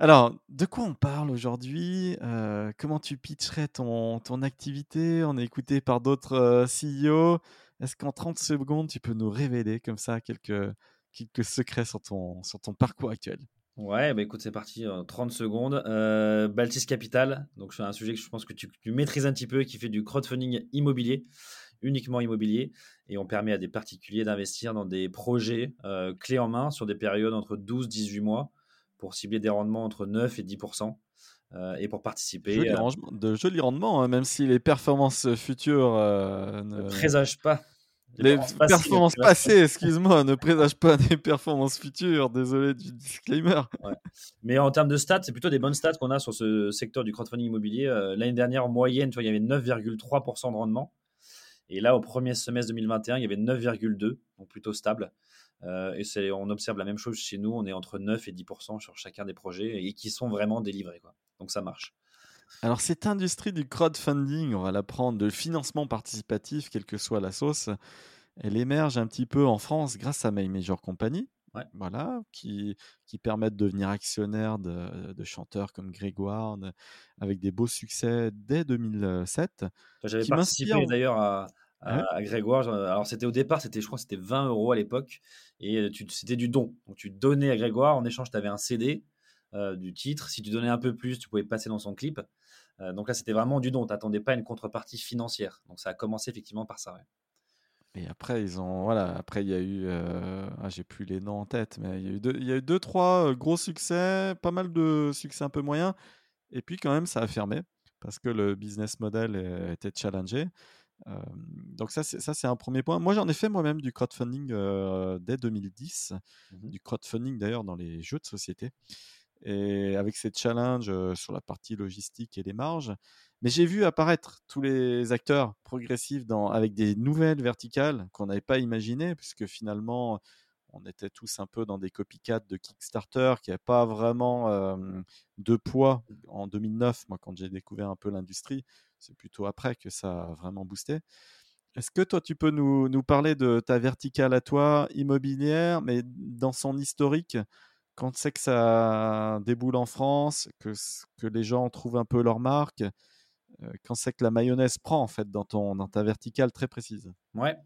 Alors, de quoi on parle aujourd'hui? Euh, Comment tu pitcherais ton, ton activité? On est écouté par d'autres euh, CEO. Est-ce qu'en 30 secondes, tu peux nous révéler comme ça quelques, quelques secrets sur ton, sur parcours actuel? Ouais, bah écoute, c'est parti, 30 secondes. Euh, Baltis Capital, donc c'est un sujet que je pense que tu, maîtrises un petit peu, qui fait du crowdfunding immobilier, uniquement immobilier, et on permet à des particuliers d'investir dans des projets clés en main sur des périodes entre 12-18 mois pour cibler des rendements entre 9 et 10% euh, et pour participer. de jolis rendements, hein, même si les performances futures euh, ne, présagent pas. Les, performances, passées, excuse-moi, ne présagent pas des performances futures. Désolé du disclaimer. Mais en termes de stats, c'est plutôt des bonnes stats qu'on a sur ce secteur du crowdfunding immobilier. Euh, l'année dernière, en moyenne, tu vois, il y avait 9,3% de rendement. Et là, au premier semestre 2021, il y avait 9,2%, donc plutôt stable. Euh, et on observe la même chose chez nous, on est entre 9 et 10% sur chacun des projets et qui sont vraiment délivrés. Quoi. Donc ça marche. Alors cette industrie du crowdfunding, on va la prendre de financement participatif, quelle que soit la sauce, elle émerge un petit peu en France grâce à My Major Company. Voilà, qui, qui permettent de devenir actionnaire de, de, chanteurs comme Grégoire, avec des beaux succès dès 2007. J'avais participé d'ailleurs à, à, Grégoire. Alors c'était au départ, c'était je crois c'était 20 euros à l'époque et c'était du don. Donc tu donnais à Grégoire en échange, tu avais un CD du titre. Si tu donnais un peu plus, tu pouvais passer dans son clip. donc là c'était vraiment du don. Tu n'attendais pas une contrepartie financière. Donc ça a commencé effectivement par ça. Et après ils ont voilà après il y a eu ah, j'ai plus les noms en tête mais il y a eu deux, il y a eu deux trois gros succès, pas mal de succès un peu moyens. Et puis quand même ça a fermé parce que le business model était challengé donc ça, c'est, ça, c'est un premier point. Moi, j'en ai fait moi-même du crowdfunding dès 2010, mmh du crowdfunding d'ailleurs dans les jeux de société, et avec ces challenges sur la partie logistique et les marges. Mais j'ai vu apparaître tous les acteurs progressifs dans, avec des nouvelles verticales qu'on n'avait pas imaginées, puisque finalement, on était tous un peu dans des copycats de Kickstarter qui n'avaient pas vraiment de poids en 2009, moi, quand j'ai découvert un peu l'industrie c'est plutôt après que ça a vraiment boosté. Est-ce que toi, tu peux nous, parler de ta verticale à toi immobilière, mais dans son historique, quand c'est que ça déboule en France, que, les gens trouvent un peu leur marque, quand c'est que la mayonnaise prend en fait dans, ton, dans ta verticale très précise? Ouais,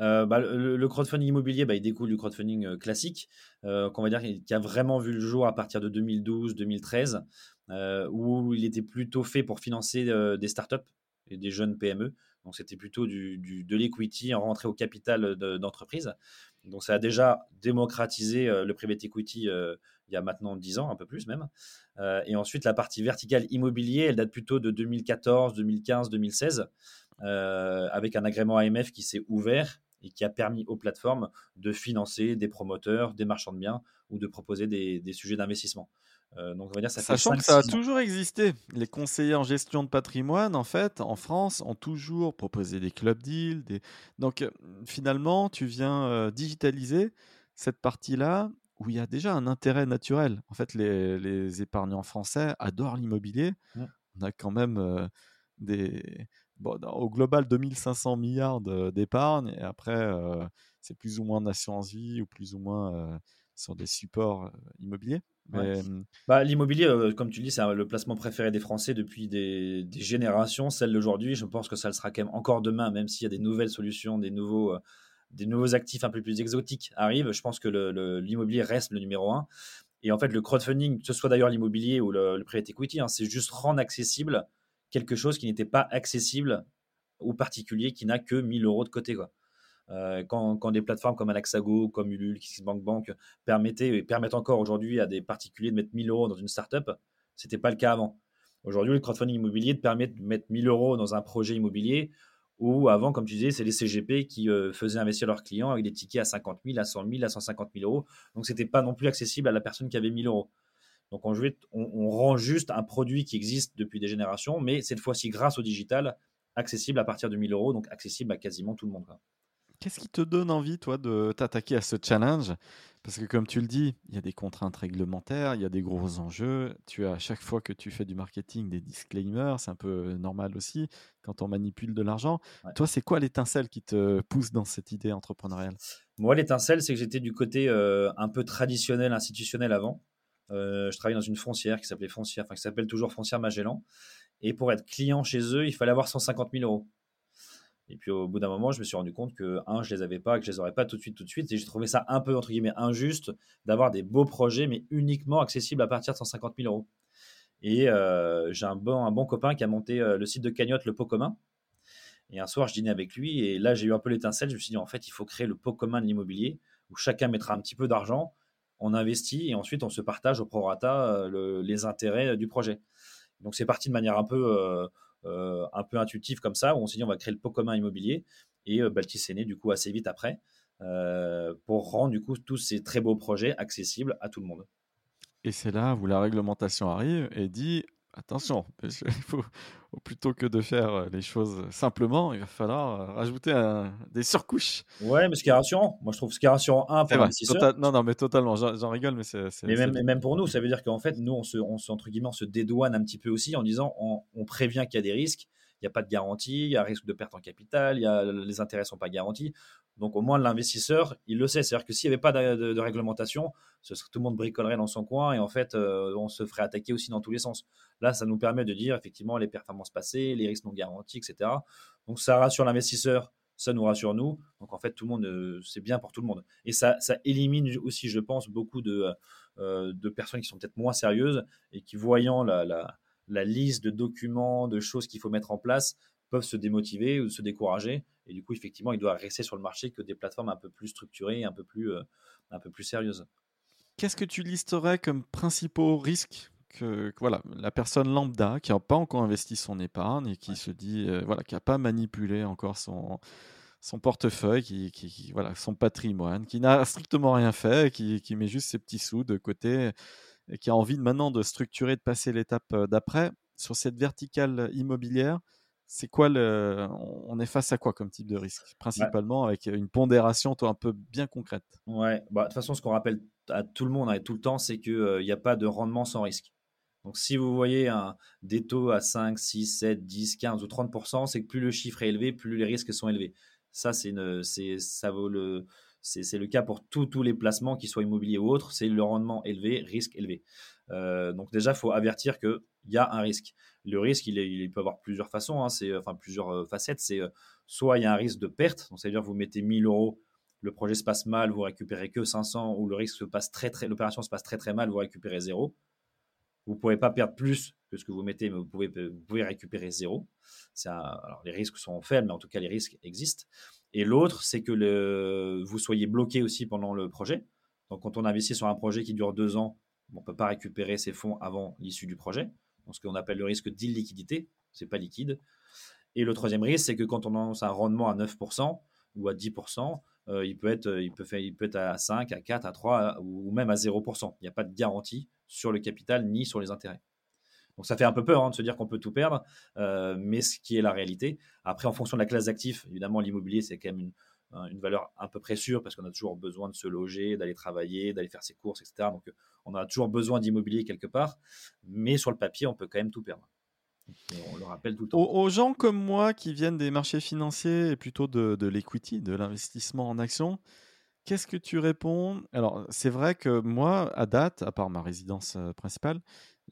euh, bah, le, crowdfunding immobilier, bah, il découle du crowdfunding euh, classique, qu'on va dire qui a vraiment vu le jour à partir de 2012-2013. Euh, où il était plutôt fait pour financer euh, des startups et des jeunes PME. Donc c'était plutôt du, de l'equity en rentrée au capital d'entreprise. Donc ça a déjà démocratisé euh, le private equity il y a maintenant 10 ans, un peu plus même. et ensuite la partie verticale immobilier, elle date plutôt de 2014, 2015, 2016, avec un agrément AMF qui s'est ouvert et qui a permis aux plateformes de financer des promoteurs, des marchands de biens ou de proposer des, des sujets d'investissement. Euh, donc on va dire ça Sachant que ça a toujours existé. Les conseillers en gestion de patrimoine, en fait, en France, ont toujours proposé des club deals. Des... Donc euh, finalement, tu viens euh, digitaliser cette partie-là où il y a déjà un intérêt naturel. En fait, les, les épargnants français adorent l'immobilier. Mmh. On a quand même des... Bon, au global 2500 milliards d'épargne et après c'est plus ou moins d'assurance vie ou plus ou moins sur des supports immobiliers. Bah, L'immobilier, comme tu dis, c'est le placement préféré des Français depuis des, générations. Celle d'aujourd'hui, je pense que ça le sera quand même encore demain, même s'il y a des nouvelles solutions, des nouveaux, des nouveaux actifs un peu plus exotiques arrivent. Je pense que l'immobilier reste le numéro un. Et en fait, le crowdfunding, que ce soit d'ailleurs l'immobilier ou le, private equity, hein, c'est juste rendre accessible quelque chose qui n'était pas accessible aux particuliers qui n'a que 1000 euros de côté. Euh, quand, des plateformes comme Anaxago, comme Ulule, KissBankBank permettaient et permettent encore aujourd'hui à des particuliers de mettre 1000 euros dans une startup, ce n'était pas le cas avant. Aujourd'hui, le crowdfunding immobilier te permet de mettre 1000 euros dans un projet immobilier où avant, comme tu disais, c'est les CGP qui euh, faisaient investir leurs clients avec des tickets à 50 000, à 100 000, à 150 000 euros. Donc, ce n'était pas non plus accessible à la personne qui avait 1000 euros. Donc on, on, rend juste un produit qui existe depuis des générations, mais cette fois-ci grâce au digital, accessible à partir de 1000 euros, donc accessible à quasiment tout le monde. Qu'est-ce qui te donne envie, toi, de t'attaquer à ce challenge? Parce que, comme tu le dis, il y a des contraintes réglementaires, il y a des gros enjeux. Tu as à chaque fois que tu fais du marketing des disclaimers, c'est un peu normal aussi quand on manipule de l'argent. Toi, c'est quoi l'étincelle qui te pousse dans cette idée entrepreneuriale? Moi, l'étincelle, c'est que j'étais du côté euh, un peu traditionnel, institutionnel avant. Euh, je travaillais dans une foncière qui s'appelait Foncière, enfin qui s'appelle toujours Foncière Magellan. Et pour être client chez eux, il fallait avoir 150 000 euros. Et puis au bout d'un moment, je me suis rendu compte que, un, je les avais pas, que je les aurais pas tout de suite, tout de suite. Et j'ai trouvé ça un peu, entre guillemets, injuste d'avoir des beaux projets, mais uniquement accessibles à partir de 150 000 euros. Et euh, j'ai un bon, un bon copain qui a monté euh, le site de cagnotte, le pot commun. Et un soir, je dînais avec lui. Et là, j'ai eu un peu l'étincelle. Je me suis dit, en fait, il faut créer le pot commun de l'immobilier où chacun mettra un petit peu d'argent, on investit et ensuite on se partage au prorata euh, les intérêts du projet. Donc c'est parti de manière un peu un peu intuitif comme ça, où on s'est dit on va créer le pot commun immobilier. Et euh, Baltis est né du coup assez vite après euh, pour rendre du coup tous ces très beaux projets accessibles à tout le monde. Et c'est là où la réglementation arrive et dit attention, faut, plutôt que de faire les choses simplement, il va falloir rajouter des surcouches. Ouais, mais ce qui est rassurant, moi je trouve ce qui est rassurant, un, pour l'investisseur. non, non, mais totalement, j'en rigole, mais c'est. Mais même, même, pour nous, ça veut dire qu'en fait, nous, on se, on se, entre guillemets, on se dédouane un petit peu aussi en disant on, on prévient qu'il y a des risques, n'y a pas de garantie, il y a risque de perte en capital, il y a, les intérêts sont pas garantis. Donc au moins l'investisseur, il le sait. C'est-à-dire que s'il n'y avait pas de, réglementation, ce serait, tout le monde bricolerait dans son coin et en fait, euh, on se ferait attaquer aussi dans tous les sens. Là, ça nous permet de dire effectivement les performances passées, les risques non garantis, etc. Donc ça rassure l'investisseur, ça nous rassure nous. Donc en fait, tout le monde, euh, c'est bien pour tout le monde. Et ça, ça élimine aussi, je pense, beaucoup de, euh, de personnes qui sont peut-être moins sérieuses et qui, voyant la, la liste de documents, de choses qu'il faut mettre en place, peuvent se démotiver ou se décourager. Et du coup, effectivement, il doit rester sur le marché que des plateformes un peu plus structurées, un peu plus, euh, un peu plus sérieuses. Qu'est-ce que tu listerais comme principaux risques que, voilà, la personne lambda qui n'a pas encore investi son épargne et qui se dit, euh, voilà, qui n'a pas manipulé encore son, son portefeuille, qui, qui, voilà, son patrimoine, qui n'a strictement rien fait, qui, qui met juste ses petits sous de côté qui a envie maintenant de structurer, de passer l'étape d'après, sur cette verticale immobilière, c'est quoi le. On est face à quoi comme type de risque? Principalement avec une pondération toi, un peu bien concrète. Ouais, bah, de toute façon, ce qu'on rappelle à tout le monde hein, et tout le temps, c'est qu'il n'y a pas de rendement sans risque. Donc, si vous voyez des taux à 5, 6, 7, 10, 15 ou 30%, c'est que plus le chiffre est élevé, plus les risques sont élevés. Ça, c'est ça vaut le, c'est le cas pour tous les placements, qu'ils soient immobiliers ou autres. C'est le rendement élevé, risque élevé. Euh, donc déjà, il faut avertir qu'il y a un risque. Le risque, il, il peut avoir plusieurs façons, hein, enfin plusieurs euh, facettes. C'est euh, soit il y a un risque de perte, donc c'est-à-dire vous mettez 1000 euros, le projet se passe mal, vous récupérez que 500, ou le risque se passe très l'opération se passe très très mal, vous récupérez zéro. Vous ne pouvez pas perdre plus que ce que vous mettez, mais vous pouvez, récupérer zéro. les risques sont faibles, mais en tout cas les risques existent. Et l'autre, c'est que le, vous soyez bloqué aussi pendant le projet. Donc, quand on investit sur un projet qui dure deux ans, on ne peut pas récupérer ses fonds avant l'issue du projet. Donc, ce qu'on appelle le risque d'illiquidité, c'est pas liquide. Et le troisième risque, c'est que quand on annonce un rendement à 9% ou à 10%, euh, il, peut être, il, peut faire, il peut être à 5, à 4, à 3 ou même à 0%. Il n'y a pas de garantie sur le capital ni sur les intérêts. Donc ça fait un peu peur hein, de se dire qu'on peut tout perdre, euh, mais ce qui est la réalité. Après, en fonction de la classe d'actifs, évidemment, l'immobilier, c'est quand même une, valeur à peu près sûre parce qu'on a toujours besoin de se loger, d'aller travailler, d'aller faire ses courses, etc. Donc on a toujours besoin d'immobilier quelque part, mais sur le papier, on peut quand même tout perdre. on le rappelle tout le temps. Aux, gens comme moi qui viennent des marchés financiers et plutôt de, de l'equity, de l'investissement en actions, Qu'est-ce que tu réponds? Alors, c'est vrai que moi, à date, à part ma résidence euh, principale,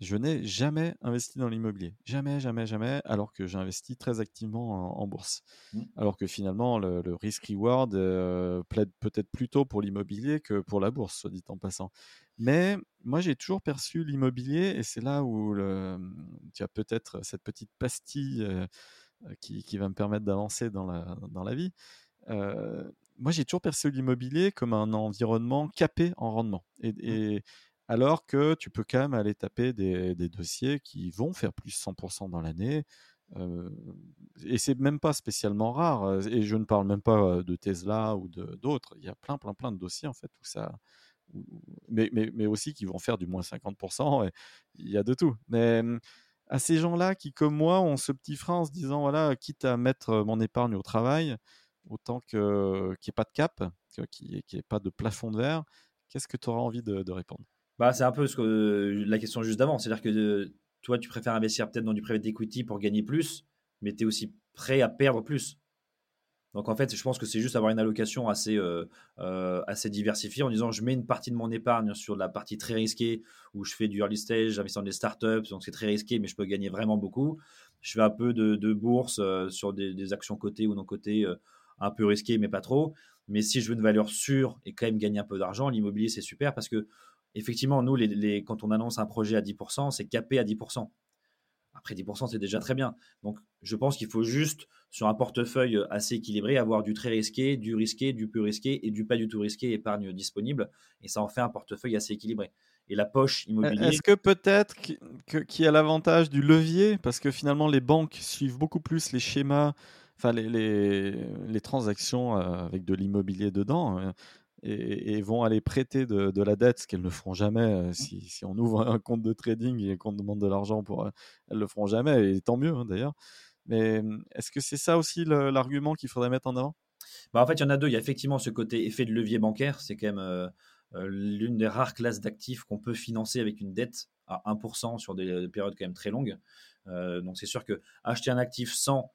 je n'ai jamais investi dans l'immobilier. Jamais, jamais, jamais, alors que j'investis très activement en, bourse. Mmh. Alors que finalement, le, risk-reward euh, plaide peut-être plutôt pour l'immobilier que pour la bourse, soit dit en passant. Mais moi, j'ai toujours perçu l'immobilier, et c'est là où le, tu as peut-être cette petite pastille euh, qui, qui, va me permettre d'avancer dans la, dans la vie. Euh, moi, j'ai toujours perçu l'immobilier comme un environnement capé en rendement. Et, mmh. et, alors que tu peux quand même aller taper des, dossiers qui vont faire plus 100% dans l'année. Euh, et c'est même pas spécialement rare. Et je ne parle même pas de Tesla ou d'autres. Il y a plein, plein, plein de dossiers en fait où ça, mais, aussi qui vont faire du moins 50%. Et il y a de tout. Mais à ces gens-là qui, comme moi, ont ce petit frein en se disant voilà, quitte à mettre mon épargne au travail, autant qu'il n'y ait pas de cap, qu'il n'y ait pas de plafond de verre, qu'est-ce que tu auras envie de, répondre? Bah, C'est un peu ce que, la question juste d'avant. C'est-à-dire que toi, tu préfères investir peut-être dans du private equity pour gagner plus, mais tu es aussi prêt à perdre plus. Donc en fait, je pense que c'est juste avoir une allocation assez, euh, euh, assez diversifiée en disant je mets une partie de mon épargne sur la partie très risquée où je fais du early stage, j'investis dans des startups, donc c'est très risqué, mais je peux gagner vraiment beaucoup. Je fais un peu de, bourse euh, sur des, actions cotées ou non cotées, un peu risquées, mais pas trop. Mais si je veux une valeur sûre et quand même gagner un peu d'argent, l'immobilier c'est super parce que effectivement, nous, quand on annonce un projet à 10%, c'est capé à 10%. Après 10%, c'est déjà très bien. Donc, je pense qu'il faut juste, sur un portefeuille assez équilibré, avoir du très risqué, du risqué, du peu risqué et du pas du tout risqué épargne disponible. Et ça en fait un portefeuille assez équilibré. Et la poche immobilière. Est-ce que peut-être qu'il y a l'avantage du levier? Parce que finalement, les banques suivent beaucoup plus les schémas, enfin les, les, transactions euh, avec de l'immobilier dedans. Et, vont aller prêter de, la dette, ce qu'elles ne feront jamais. Euh, si, si, on ouvre un compte de trading et qu'on demande de l'argent pour, euh, elles le feront jamais, et tant mieux hein, d'ailleurs. Mais est-ce que c'est ça aussi l'argument qu'il faudrait mettre en avant? Bah En fait, il y en a deux. Il y a effectivement ce côté effet de levier bancaire. C'est quand même euh, l'une des rares classes d'actifs qu'on peut financer avec une dette à 1% sur des, périodes quand même très longues. donc c'est sûr que acheter un actif sans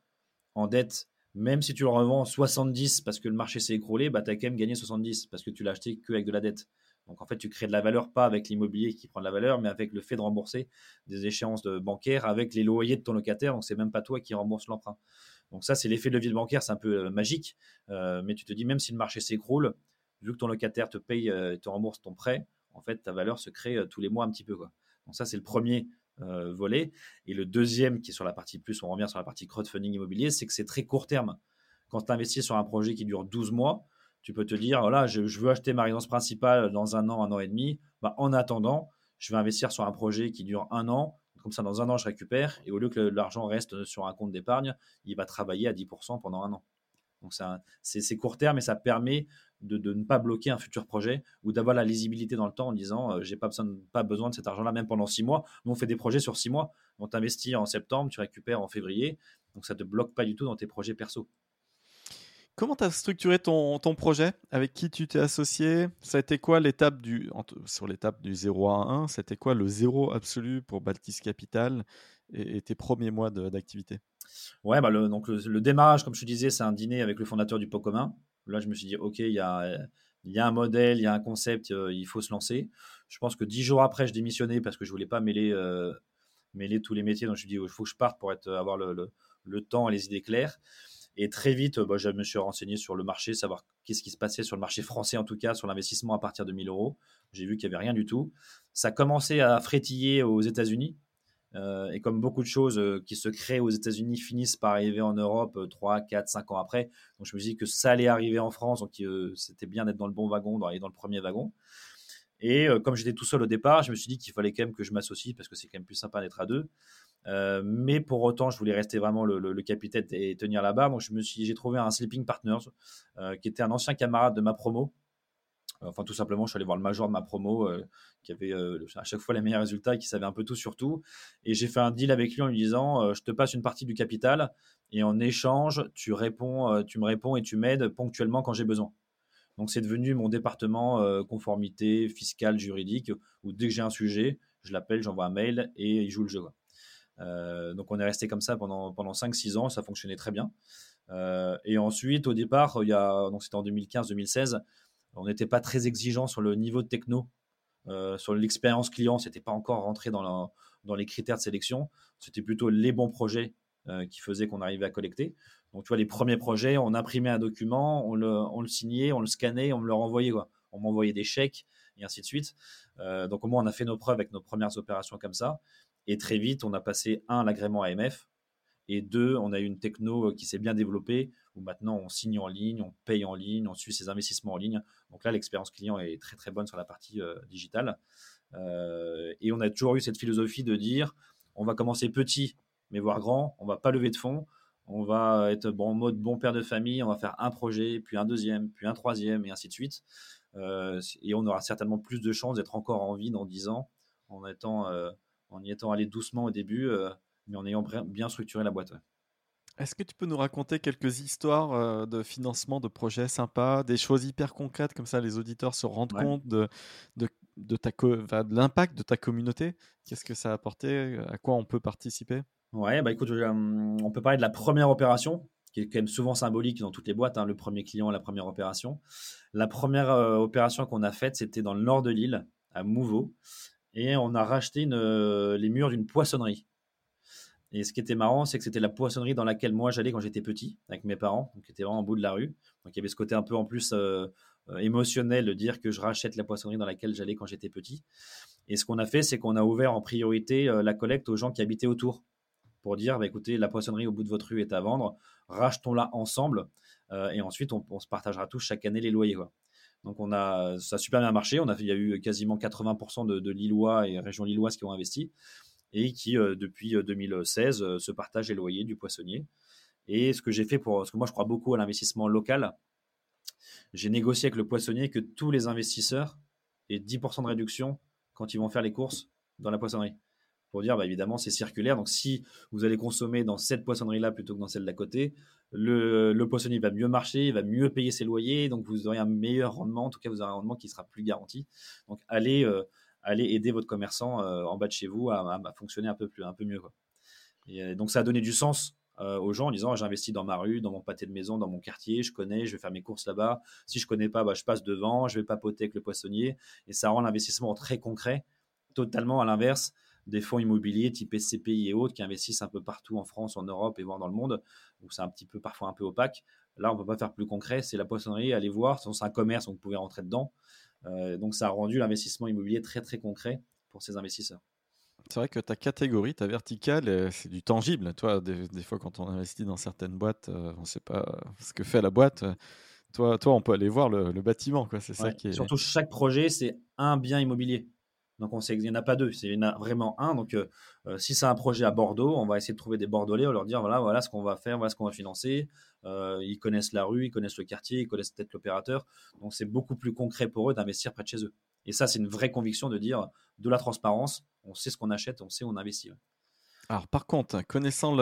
en dette même si tu le revends 70 parce que le marché s'est écroulé, bah, tu as quand même gagné 70 parce que tu l'as acheté qu'avec de la dette. Donc en fait, tu crées de la valeur pas avec l'immobilier qui prend de la valeur, mais avec le fait de rembourser des échéances de bancaires avec les loyers de ton locataire. Donc c'est même pas toi qui rembourse l'emprunt. Donc ça, c'est l'effet de levier bancaire, c'est un peu euh, magique. Euh, mais tu te dis, même si le marché s'écroule, vu que ton locataire te paye euh, et te rembourse ton prêt, en fait, ta valeur se crée tous les mois un petit peu. Donc ça, c'est le premier euh. Et le deuxième, qui est sur la partie plus, on revient sur la partie crowdfunding immobilier, c'est que c'est très court terme. Quand tu investis sur un projet qui dure 12 mois, tu peux te dire, voilà, je, veux acheter ma résidence principale dans un an, un an et demi. Bah, en attendant, je vais investir sur un projet qui dure un an. Comme ça, dans un an, je récupère. Et au lieu que l'argent reste sur un compte d'épargne, il va travailler à 10% pendant un an. Donc c'est court terme et ça permet de, ne pas bloquer un futur projet ou d'avoir la lisibilité dans le temps en disant euh, j'ai pas besoin, pas besoin de cet argent-là même pendant six mois. Nous on fait des projets sur six mois. On t'investit en septembre, tu récupères en février. Donc ça te bloque pas du tout dans tes projets perso. Comment tu as structuré ton, ton, projet? Avec qui tu t'es associé? Ça a été quoi l'étape du sur l'étape du 0 à 1 C'était quoi le zéro absolu pour Baltis Capital et, tes premiers mois d'activité? Ouais, bah le, donc le, démarrage, comme je te disais, c'est un dîner avec le fondateur du pot commun. Là, je me suis dit, OK, il y a, un modèle, il y a un concept, euh, il faut se lancer. Je pense que dix jours après, je démissionnais parce que je voulais pas mêler, euh, mêler tous les métiers. Donc, je me suis dit, il faut que je parte pour avoir le, le, temps et les idées claires. Et très vite, bah, je me suis renseigné sur le marché, savoir qu'est-ce qui se passait sur le marché français, en tout cas, sur l'investissement à partir de 1000 euros. J'ai vu qu'il n'y avait rien du tout. Ça commençait à frétiller aux États-Unis. Euh, et comme beaucoup de choses euh, qui se créent aux États-Unis finissent par arriver en Europe 3, 4, 5 ans après, donc je me suis dit que ça allait arriver en France, donc euh, c'était bien d'être dans le bon wagon, d'aller dans le premier wagon. Et comme j'étais tout seul au départ, je me suis dit qu'il fallait quand même que je m'associe parce que c'est quand même plus sympa d'être à deux. mais pour autant, je voulais rester vraiment le, capitaine et tenir la barre. Donc j'ai trouvé un sleeping partners qui était un ancien camarade de ma promo Enfin, tout simplement, je suis allé voir le major de ma promo euh, qui avait euh, à chaque fois les meilleurs résultats et qui savait un peu tout sur tout. Et j'ai fait un deal avec lui en lui disant euh, Je te passe une partie du capital et en échange, tu, réponds, tu me réponds et tu m'aides ponctuellement quand j'ai besoin. Donc, c'est devenu mon département conformité fiscale, juridique, où dès que j'ai un sujet, je l'appelle, j'envoie un mail et il joue le jeu. donc, on est resté comme ça pendant, pendant 5-6 ans, ça fonctionnait très bien. et ensuite, au départ, il y a, c'était en 2015-2016, on n'était pas très exigeant sur le niveau de techno, euh, sur l'expérience client, c'était pas encore rentré dans, les critères de sélection. C'était plutôt les bons projets euh, qui faisaient qu'on arrivait à collecter. Donc, tu vois, les premiers projets, on imprimait un document, on le, signait, on le scannait, on me le renvoyait. On m'envoyait des chèques et ainsi de suite. Euh, donc, au moins, on a fait nos preuves avec nos premières opérations comme ça. Et très vite, on a passé, un, l'agrément AMF, et deux, on a eu une techno qui s'est bien développée, où maintenant on signe en ligne, on paye en ligne, on suit ses investissements en ligne. Donc là, l'expérience client est très très bonne sur la partie euh, digitale. Euh, et on a toujours eu cette philosophie de dire, on va commencer petit, mais voir grand, on va pas lever de fonds, on va être en mode bon père de famille, on va faire un projet, puis un deuxième, puis un troisième, et ainsi de suite. et on aura certainement plus de chances d'être encore en vie dans 10 ans en y étant allé doucement au début, mais en ayant bien structuré la boîte. Est-ce que tu peux nous raconter quelques histoires de financement de projets sympas, des choses hyper concrètes, comme ça les auditeurs se rendent compte de, de, de, de l'impact de ta communauté? Qu'est-ce que ça a apporté? À quoi on peut participer? Ouais, bah écoute, on peut parler de la première opération, qui est quand même souvent symbolique dans toutes les boîtes, hein, le premier client, la première opération. La première opération qu'on a faite, c'était dans le nord de l'île, à Mouveau, et on a racheté les murs d'une poissonnerie. Et ce qui était marrant, c'est que c'était la poissonnerie dans laquelle moi j'allais quand j'étais petit, avec mes parents, qui était vraiment au bout de la rue. Donc il y avait ce côté un peu en plus euh, euh, émotionnel de dire que je rachète la poissonnerie dans laquelle j'allais quand j'étais petit. Et ce qu'on a fait, c'est qu'on a ouvert en priorité euh, la collecte aux gens qui habitaient autour pour dire bah, écoutez, la poissonnerie au bout de votre rue est à vendre, rachetons-la ensemble. et ensuite, on, se partagera tous chaque année les loyers. Donc ça a super bien marché. Il y a eu quasiment 80% de, de Lillois et régions lilloises qui ont investi et qui, euh, depuis 2016, euh, euh, se partagent les loyers du poissonnier. Et ce que j'ai fait pour, parce que moi je crois beaucoup à l'investissement local, j'ai négocié avec le poissonnier que tous les investisseurs aient 10% de réduction quand ils vont faire les courses dans la poissonnerie. Pour dire, bah, évidemment, c'est circulaire. Donc, si vous allez consommer dans cette poissonnerie-là plutôt que dans celle d'à côté, le, le, poissonnier va mieux marcher, il va mieux payer ses loyers. Donc, vous aurez un meilleur rendement. En tout cas, vous aurez un rendement qui sera plus garanti. Donc, allez, allez aider votre commerçant euh, en bas de chez vous à, fonctionner un peu, plus, un peu mieux. Et euh, donc ça a donné du sens euh, aux gens en disant j'investis dans ma rue, dans mon pâté de maison, dans mon quartier, je connais, je vais faire mes courses là-bas. Si je connais pas, bah, je passe devant, je vais papoter avec le poissonnier et ça rend l'investissement très concret, totalement à l'inverse des fonds immobiliers type SCPI et autres qui investissent un peu partout en France, en Europe et voire dans le monde où c'est un petit peu parfois un peu opaque. Là, on peut pas faire plus concret, c'est la poissonnerie, allez voir, c'est un commerce, donc vous pouvez rentrer dedans. Euh, donc ça a rendu l'investissement immobilier très très concret pour ces investisseurs. C'est vrai que ta catégorie, ta verticale, euh, c'est du tangible. Toi, des, fois, quand on investit dans certaines boîtes, euh, on ne sait pas ce que fait la boîte. Toi, toi on peut aller voir le, bâtiment. Quoi. C'est ça qui est... Surtout, chaque projet, c'est un bien immobilier. Donc, on sait qu'il n'y en a pas deux, il y en a vraiment un. Donc, si c'est un projet à Bordeaux, on va essayer de trouver des Bordelais, on leur dire voilà, ce qu'on va faire, voilà ce qu'on va financer. Euh, ils connaissent la rue, ils connaissent le quartier, ils connaissent peut-être l'opérateur. Donc c'est beaucoup plus concret pour eux d'investir près de chez eux. Et ça, c'est une vraie conviction de dire de la transparence, on sait ce qu'on achète, on sait où on investit. Alors par contre, connaissant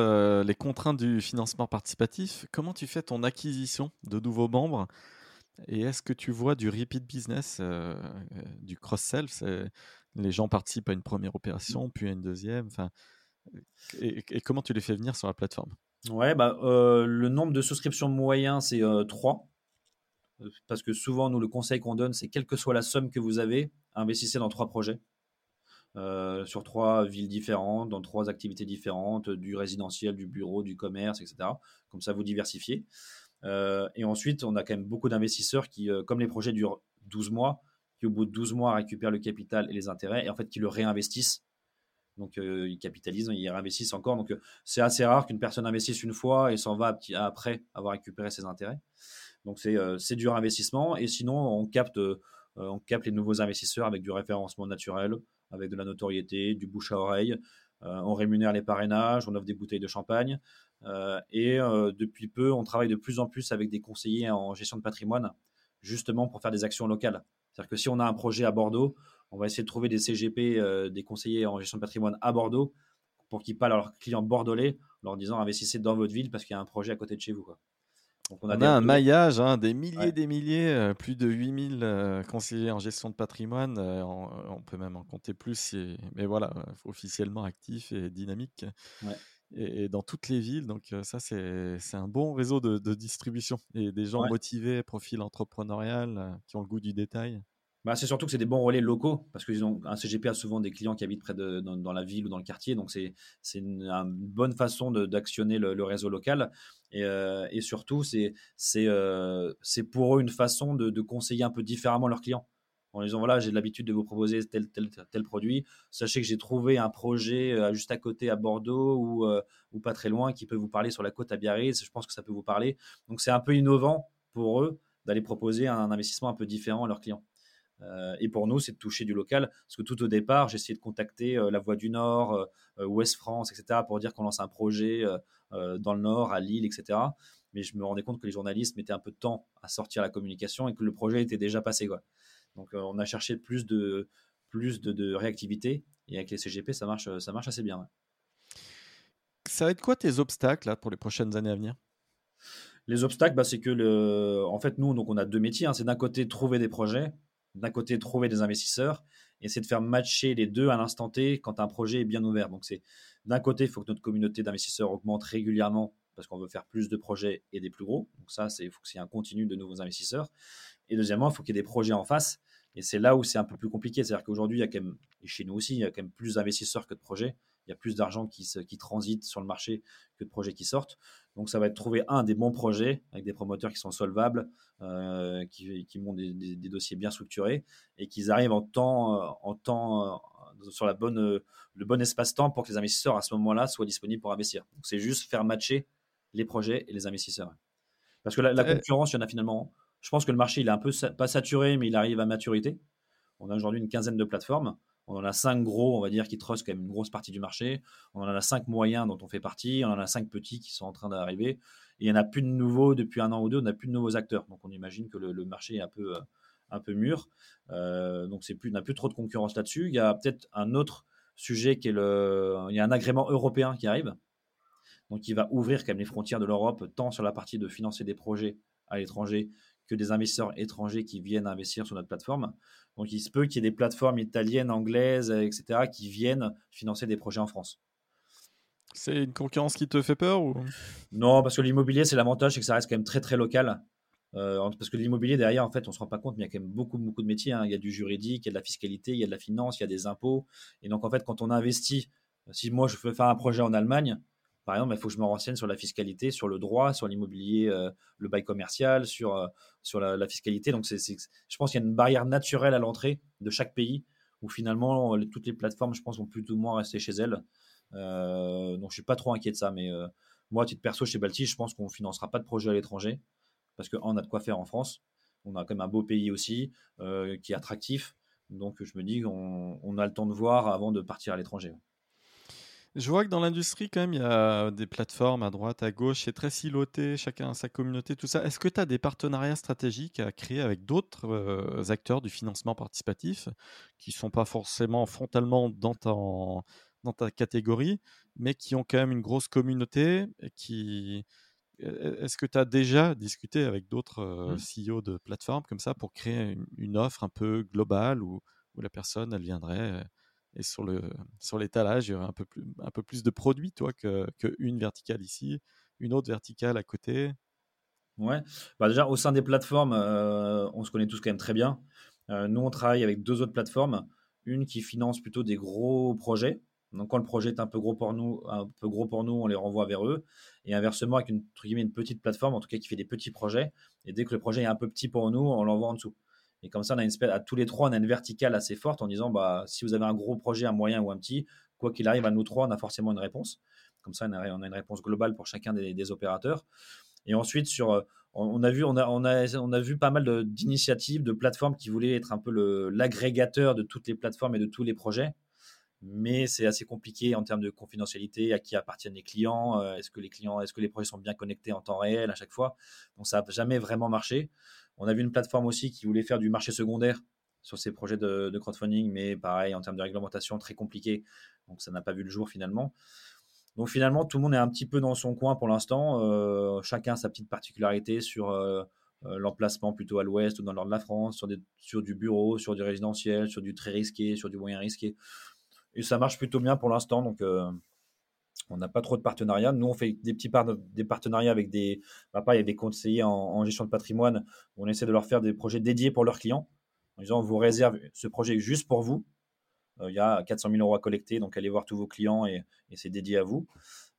les contraintes du financement participatif, comment tu fais ton acquisition de nouveaux membres? Et est-ce que tu vois du repeat business, euh, euh, du cross-sell? Les gens participent à une première opération, puis à une deuxième. et comment tu les fais venir sur la plateforme? Ouais, bah, euh, le nombre de souscriptions moyen, c'est 3. Euh, parce que souvent, nous, le conseil qu'on donne, c'est quelle que soit la somme que vous avez, investissez dans trois projets. Euh, sur trois villes différentes, dans trois activités différentes, du résidentiel, du bureau, du commerce, etc. Comme ça, vous diversifiez. et ensuite, on a quand même beaucoup d'investisseurs qui, comme les projets durent 12 mois, au bout de 12 mois récupèrent le capital et les intérêts, et en fait qui le réinvestissent donc euh, ils capitalisent, ils réinvestissent encore. Donc euh, c'est assez rare qu'une personne investisse une fois et s'en va après avoir récupéré ses intérêts. Donc c'est euh, du investissement. Et sinon, on capte, on capte les nouveaux investisseurs avec du référencement naturel, avec de la notoriété, du bouche à oreille. on rémunère les parrainages, on offre des bouteilles de champagne. et depuis peu, on travaille de plus en plus avec des conseillers en gestion de patrimoine, justement pour faire des actions locales. C'est-à-dire que si on a un projet à Bordeaux, on va essayer de trouver des CGP, euh, des conseillers en gestion de patrimoine à Bordeaux, pour qu'ils parlent à leurs clients bordelais, leur disant investissez dans votre ville parce qu'il y a un projet à côté de chez vous. Donc on a, un maillage, hein, des milliers des milliers, euh, plus de 8000 euh, conseillers en gestion de patrimoine. On, peut même en compter plus, mais voilà, officiellement actif et dynamique. Et, dans toutes les villes. Donc ça, c'est un bon réseau de, distribution. Et des gens motivés, profil entrepreneurial, qui ont le goût du détail. Bah, c'est surtout que c'est des bons relais locaux, parce qu'un CGP a souvent des clients qui habitent près de, dans, la ville ou dans le quartier, donc c'est une, une, bonne façon d'actionner le, réseau local. Et, euh, et surtout, c'est euh, pour eux une façon de, de, conseiller un peu différemment leurs clients. En disant, voilà, j'ai l'habitude de vous proposer tel, tel, tel produit. Sachez que j'ai trouvé un projet euh, juste à côté à Bordeaux ou, euh, ou pas très loin qui peut vous parler sur la côte à Biarritz. Je pense que ça peut vous parler. Donc c'est un peu innovant pour eux d'aller proposer un investissement un peu différent à leurs clients. Euh, et pour nous, c'est de toucher du local. Parce que tout au départ, j'ai essayé de contacter la Voix du Nord, Ouest France, etc., pour dire qu'on lance un projet dans le Nord, à Lille, etc. mais je me rendais compte que les journalistes mettaient un peu de temps à sortir la communication et que le projet était déjà passé. Quoi. Donc on a cherché plus de, plus de, réactivité et avec les CGP, ça marche, ça marche assez bien. Ça va être quoi tes obstacles là, pour les prochaines années à venir? Les obstacles, bah, c'est que le... en fait, nous, donc, on a deux métiers. Hein. C'est d'un côté trouver des projets, d'un côté trouver des investisseurs, et c'est de faire matcher les deux à l'instant T quand un projet est bien ouvert. Donc c'est d'un côté, il faut que notre communauté d'investisseurs augmente régulièrement parce qu'on veut faire plus de projets et des plus gros. Donc ça, il faut que c'est un continu de nouveaux investisseurs. Et deuxièmement, il faut qu'il y ait des projets en face. Et c'est là où c'est un peu plus compliqué. C'est-à-dire qu'aujourd'hui, il y a quand même, et chez nous aussi, il y a quand même plus d'investisseurs que de projets il y a plus d'argent qui, qui transite sur le marché que de projets qui sortent. Donc ça va être trouver un des bons projets avec des promoteurs qui sont solvables, euh, qui, qui des, dossiers bien structurés et qu'ils arrivent en temps, euh, en temps euh, sur le bon espace-temps pour que les investisseurs à ce moment-là soient disponibles pour investir. Donc c'est juste faire matcher les projets et les investisseurs. Parce que la, concurrence, il y en a finalement. Je pense que le marché, il est un peu pas saturé, mais il arrive à maturité. On a aujourd'hui une quinzaine de plateformes. On en a cinq gros, on va dire, qui trustent quand même une grosse partie du marché. On en a cinq moyens dont on fait partie. On en a cinq petits qui sont en train d'arriver. Et il n'y en a plus de nouveaux depuis un an ou deux. On n'a plus de nouveaux acteurs. Donc on imagine que le, marché est un peu, un peu mûr. Euh, donc plus, n'a plus trop de concurrence là-dessus. Il y a peut-être un autre sujet qui est le. Il y a un agrément européen qui arrive. Donc qui va ouvrir quand même les frontières de l'Europe, tant sur la partie de financer des projets à l'étranger que des investisseurs étrangers qui viennent investir sur notre plateforme. Donc il se peut qu'il y ait des plateformes italiennes, anglaises, etc., qui viennent financer des projets en France. C'est une concurrence qui te fait peur ou? Non, parce que l'immobilier, c'est l'avantage, c'est que ça reste quand même très très local. Euh, parce que l'immobilier derrière, en fait, on se rend pas compte, mais il y a quand même beaucoup beaucoup de métiers. Hein. Il y a du juridique, il y a de la fiscalité, il y a de la finance, il y a des impôts. Et donc en fait, quand on investit, si moi je veux faire un projet en Allemagne, par exemple, il faut que je me renseigne sur la fiscalité, sur le droit, sur l'immobilier, euh, le bail commercial, sur, euh, la, fiscalité. Donc, je pense qu'il y a une barrière naturelle à l'entrée de chaque pays où finalement, toutes les plateformes, je pense, vont plus ou moins rester chez elles. Euh, donc, je suis pas trop inquiet de ça. Mais moi, à titre perso, chez Balti, je pense qu'on financera pas de projet à l'étranger parce qu'on a de quoi faire en France. On a quand même un beau pays aussi qui est attractif. Donc, je me dis qu'on on a le temps de voir avant de partir à l'étranger. Je vois que dans l'industrie, quand même, il y a des plateformes à droite, à gauche, c'est très siloté, chacun a sa communauté, tout ça. Est-ce que tu as des partenariats stratégiques à créer avec d'autres euh, acteurs du financement participatif qui ne sont pas forcément frontalement dans ta, dans ta catégorie, mais qui ont quand même une grosse communauté qui... E, e, est-ce que tu as déjà discuté avec d'autres euh, mmh. CEO de plateformes comme ça pour créer une, offre un peu globale où, où la personne, elle viendrait et sur le sur l'étalage, il y aurait un peu plus un peu plus de produits, toi, que, que une verticale ici, une autre verticale à côté? Ouais. Bah déjà au sein des plateformes, euh, on se connaît tous quand même très bien. Euh, nous, on travaille avec deux autres plateformes, une qui finance plutôt des gros projets. Donc quand le projet est un peu gros pour nous, un peu gros pour nous, on les renvoie vers eux. Et inversement, avec une, une petite plateforme, en tout cas qui fait des petits projets. Et dès que le projet est un peu petit pour nous, on l'envoie en dessous. Et comme ça, à tous les trois, on a une verticale assez forte en disant bah, si vous avez un gros projet, un moyen ou un petit, quoi qu'il arrive à nous trois, on a forcément une réponse. Comme ça, on a, une réponse globale pour chacun des, opérateurs. Et ensuite, sur, euh, on, a vu, on a, on a, on a vu pas mal d'initiatives, de, plateformes qui voulaient être un peu l'agrégateur de toutes les plateformes et de tous les projets. Mais c'est assez compliqué en termes de confidentialité, à qui appartiennent les clients, euh, est-ce que les clients, est-ce que les projets sont bien connectés en temps réel à chaque fois. Donc ça n'a jamais vraiment marché. On a vu une plateforme aussi qui voulait faire du marché secondaire sur ses projets de, crowdfunding, mais pareil, en termes de réglementation, très compliqué. Donc ça n'a pas vu le jour finalement. Donc finalement, tout le monde est un petit peu dans son coin pour l'instant. Euh, chacun a sa petite particularité sur euh, euh, l'emplacement plutôt à l'ouest ou dans le nord de la France, sur, du bureau, sur du résidentiel, sur du très risqué, sur du moyen risqué. Et ça marche plutôt bien pour l'instant. On n'a pas trop de partenariats. Nous, on fait des petits des partenariats avec des, bah, il y a des conseillers en, gestion de patrimoine. on essaie de leur faire des projets dédiés pour leurs clients. En disant, on vous réserve ce projet juste pour vous. Euh, il y a 400 000 euros à collecter, donc allez voir tous vos clients et, c'est dédié à vous.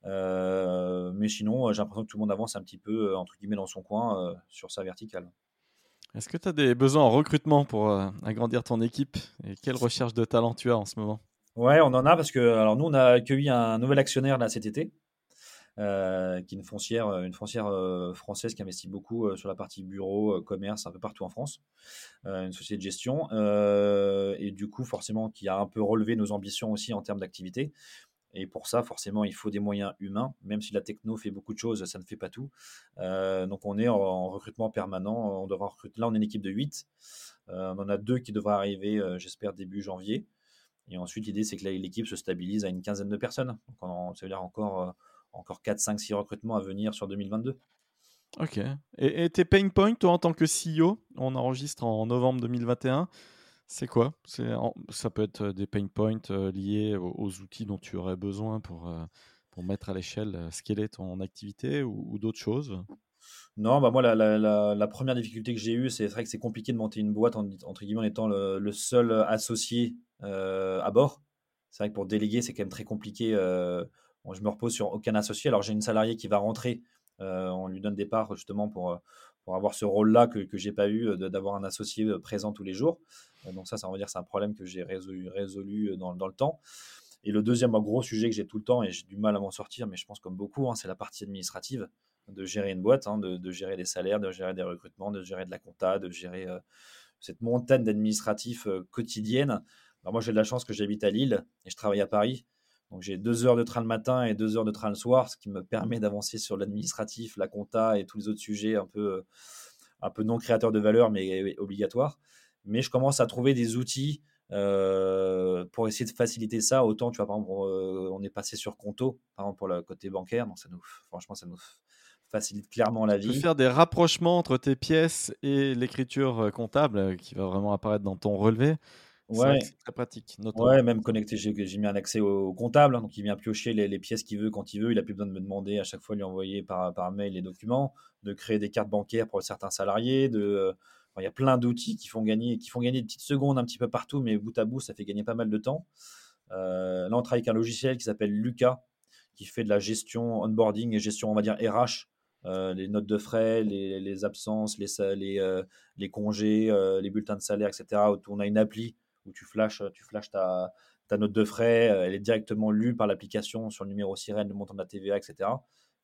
Euh, mais sinon, j'ai l'impression que tout le monde avance un petit peu, euh, entre guillemets, dans son coin sur sa verticale. Est-ce que tu as des besoins en recrutement pour agrandir ton équipe? Et quelle recherche de talent tu as en ce moment? Ouais, on en a parce que alors nous on a accueilli un nouvel actionnaire là cet été, euh, qui est une foncière, une foncière euh, française qui investit beaucoup euh, sur la partie bureau, commerce, un peu partout en France, une société de gestion, et du coup forcément qui a un peu relevé nos ambitions aussi en termes d'activité. Et pour ça, forcément, il faut des moyens humains. Même si la techno fait beaucoup de choses, ça ne fait pas tout. Euh, donc, on est en, recrutement permanent. On devra recruter. Là, on est une équipe de 8. Euh, on en a deux qui devraient arriver, euh, j'espère, début janvier. Et ensuite, l'idée, c'est que l'équipe se stabilise à une quinzaine de personnes. Donc, ça veut dire encore, encore 4, 5, 6 recrutements à venir sur 2022. Ok. Et, et tes pain points, toi, en tant que CEO, on enregistre en novembre 2021. C'est quoi? Ça peut être des pain points liés aux, outils dont tu aurais besoin pour, pour mettre à l'échelle ce qu'elle est ton activité ou, d'autres choses? Non, bah moi, la, la, la, première difficulté que j'ai eue, c'est vrai que c'est compliqué de monter une boîte en, entre guillemets en étant le, seul associé à bord. C'est vrai que pour déléguer, c'est quand même très compliqué. je me repose sur aucun associé. Alors j'ai une salariée qui va rentrer. on lui donne des parts justement pour, pour avoir ce rôle-là que, que j'ai pas eu, d'avoir un associé présent tous les jours. Euh, donc ça, ça on va dire, c'est un problème que j'ai résolu, résolu euh, dans, dans, le temps. Et le deuxième gros sujet que j'ai tout le temps, et j'ai du mal à m'en sortir, mais je pense comme beaucoup, hein, c'est la partie administrative, de gérer une boîte, hein, de, gérer des salaires, de gérer des recrutements, de gérer de la compta, de gérer euh, cette montagne d'administratifs quotidienne. Alors moi, j'ai de la chance que j'habite à Lille et je travaille à Paris. Donc j'ai deux heures de train le matin et deux heures de train le soir, ce qui me permet d'avancer sur l'administratif, la compta et tous les autres sujets un peu, un peu non créateurs de valeur, mais obligatoires mais je commence à trouver des outils euh, pour essayer de faciliter ça. Autant, tu vois, par exemple, euh, on est passé sur Conto, par exemple, pour le côté bancaire, donc ça nous, franchement, ça nous facilite clairement la vie. Tu peux faire des rapprochements entre tes pièces et l'écriture euh, comptable qui va vraiment apparaître dans ton relevé. Ouais. C'est très pratique. Ouais, même connecté, j'ai mis un accès au, comptable, hein, donc il vient piocher les, les pièces qu'il veut quand il veut. Il n'a plus besoin de me demander à chaque fois, lui envoyer par, par mail les documents, de créer des cartes bancaires pour certains salariés, de il y a plein d'outils qui font gagner, qui font gagner des petites secondes un petit peu partout, mais bout à bout, ça fait gagner pas mal de temps. Euh, là, on travaille avec un logiciel qui s'appelle Lucas, qui fait de la gestion onboarding et gestion, on va dire RH, euh, les notes de frais, les, absences, les, les, euh, les congés, les bulletins de salaire, etc. On a une appli où tu flashes, tu flashes ta, ta note de frais, elle est directement lue par l'application sur le numéro sirène, le montant de la TVA, etc.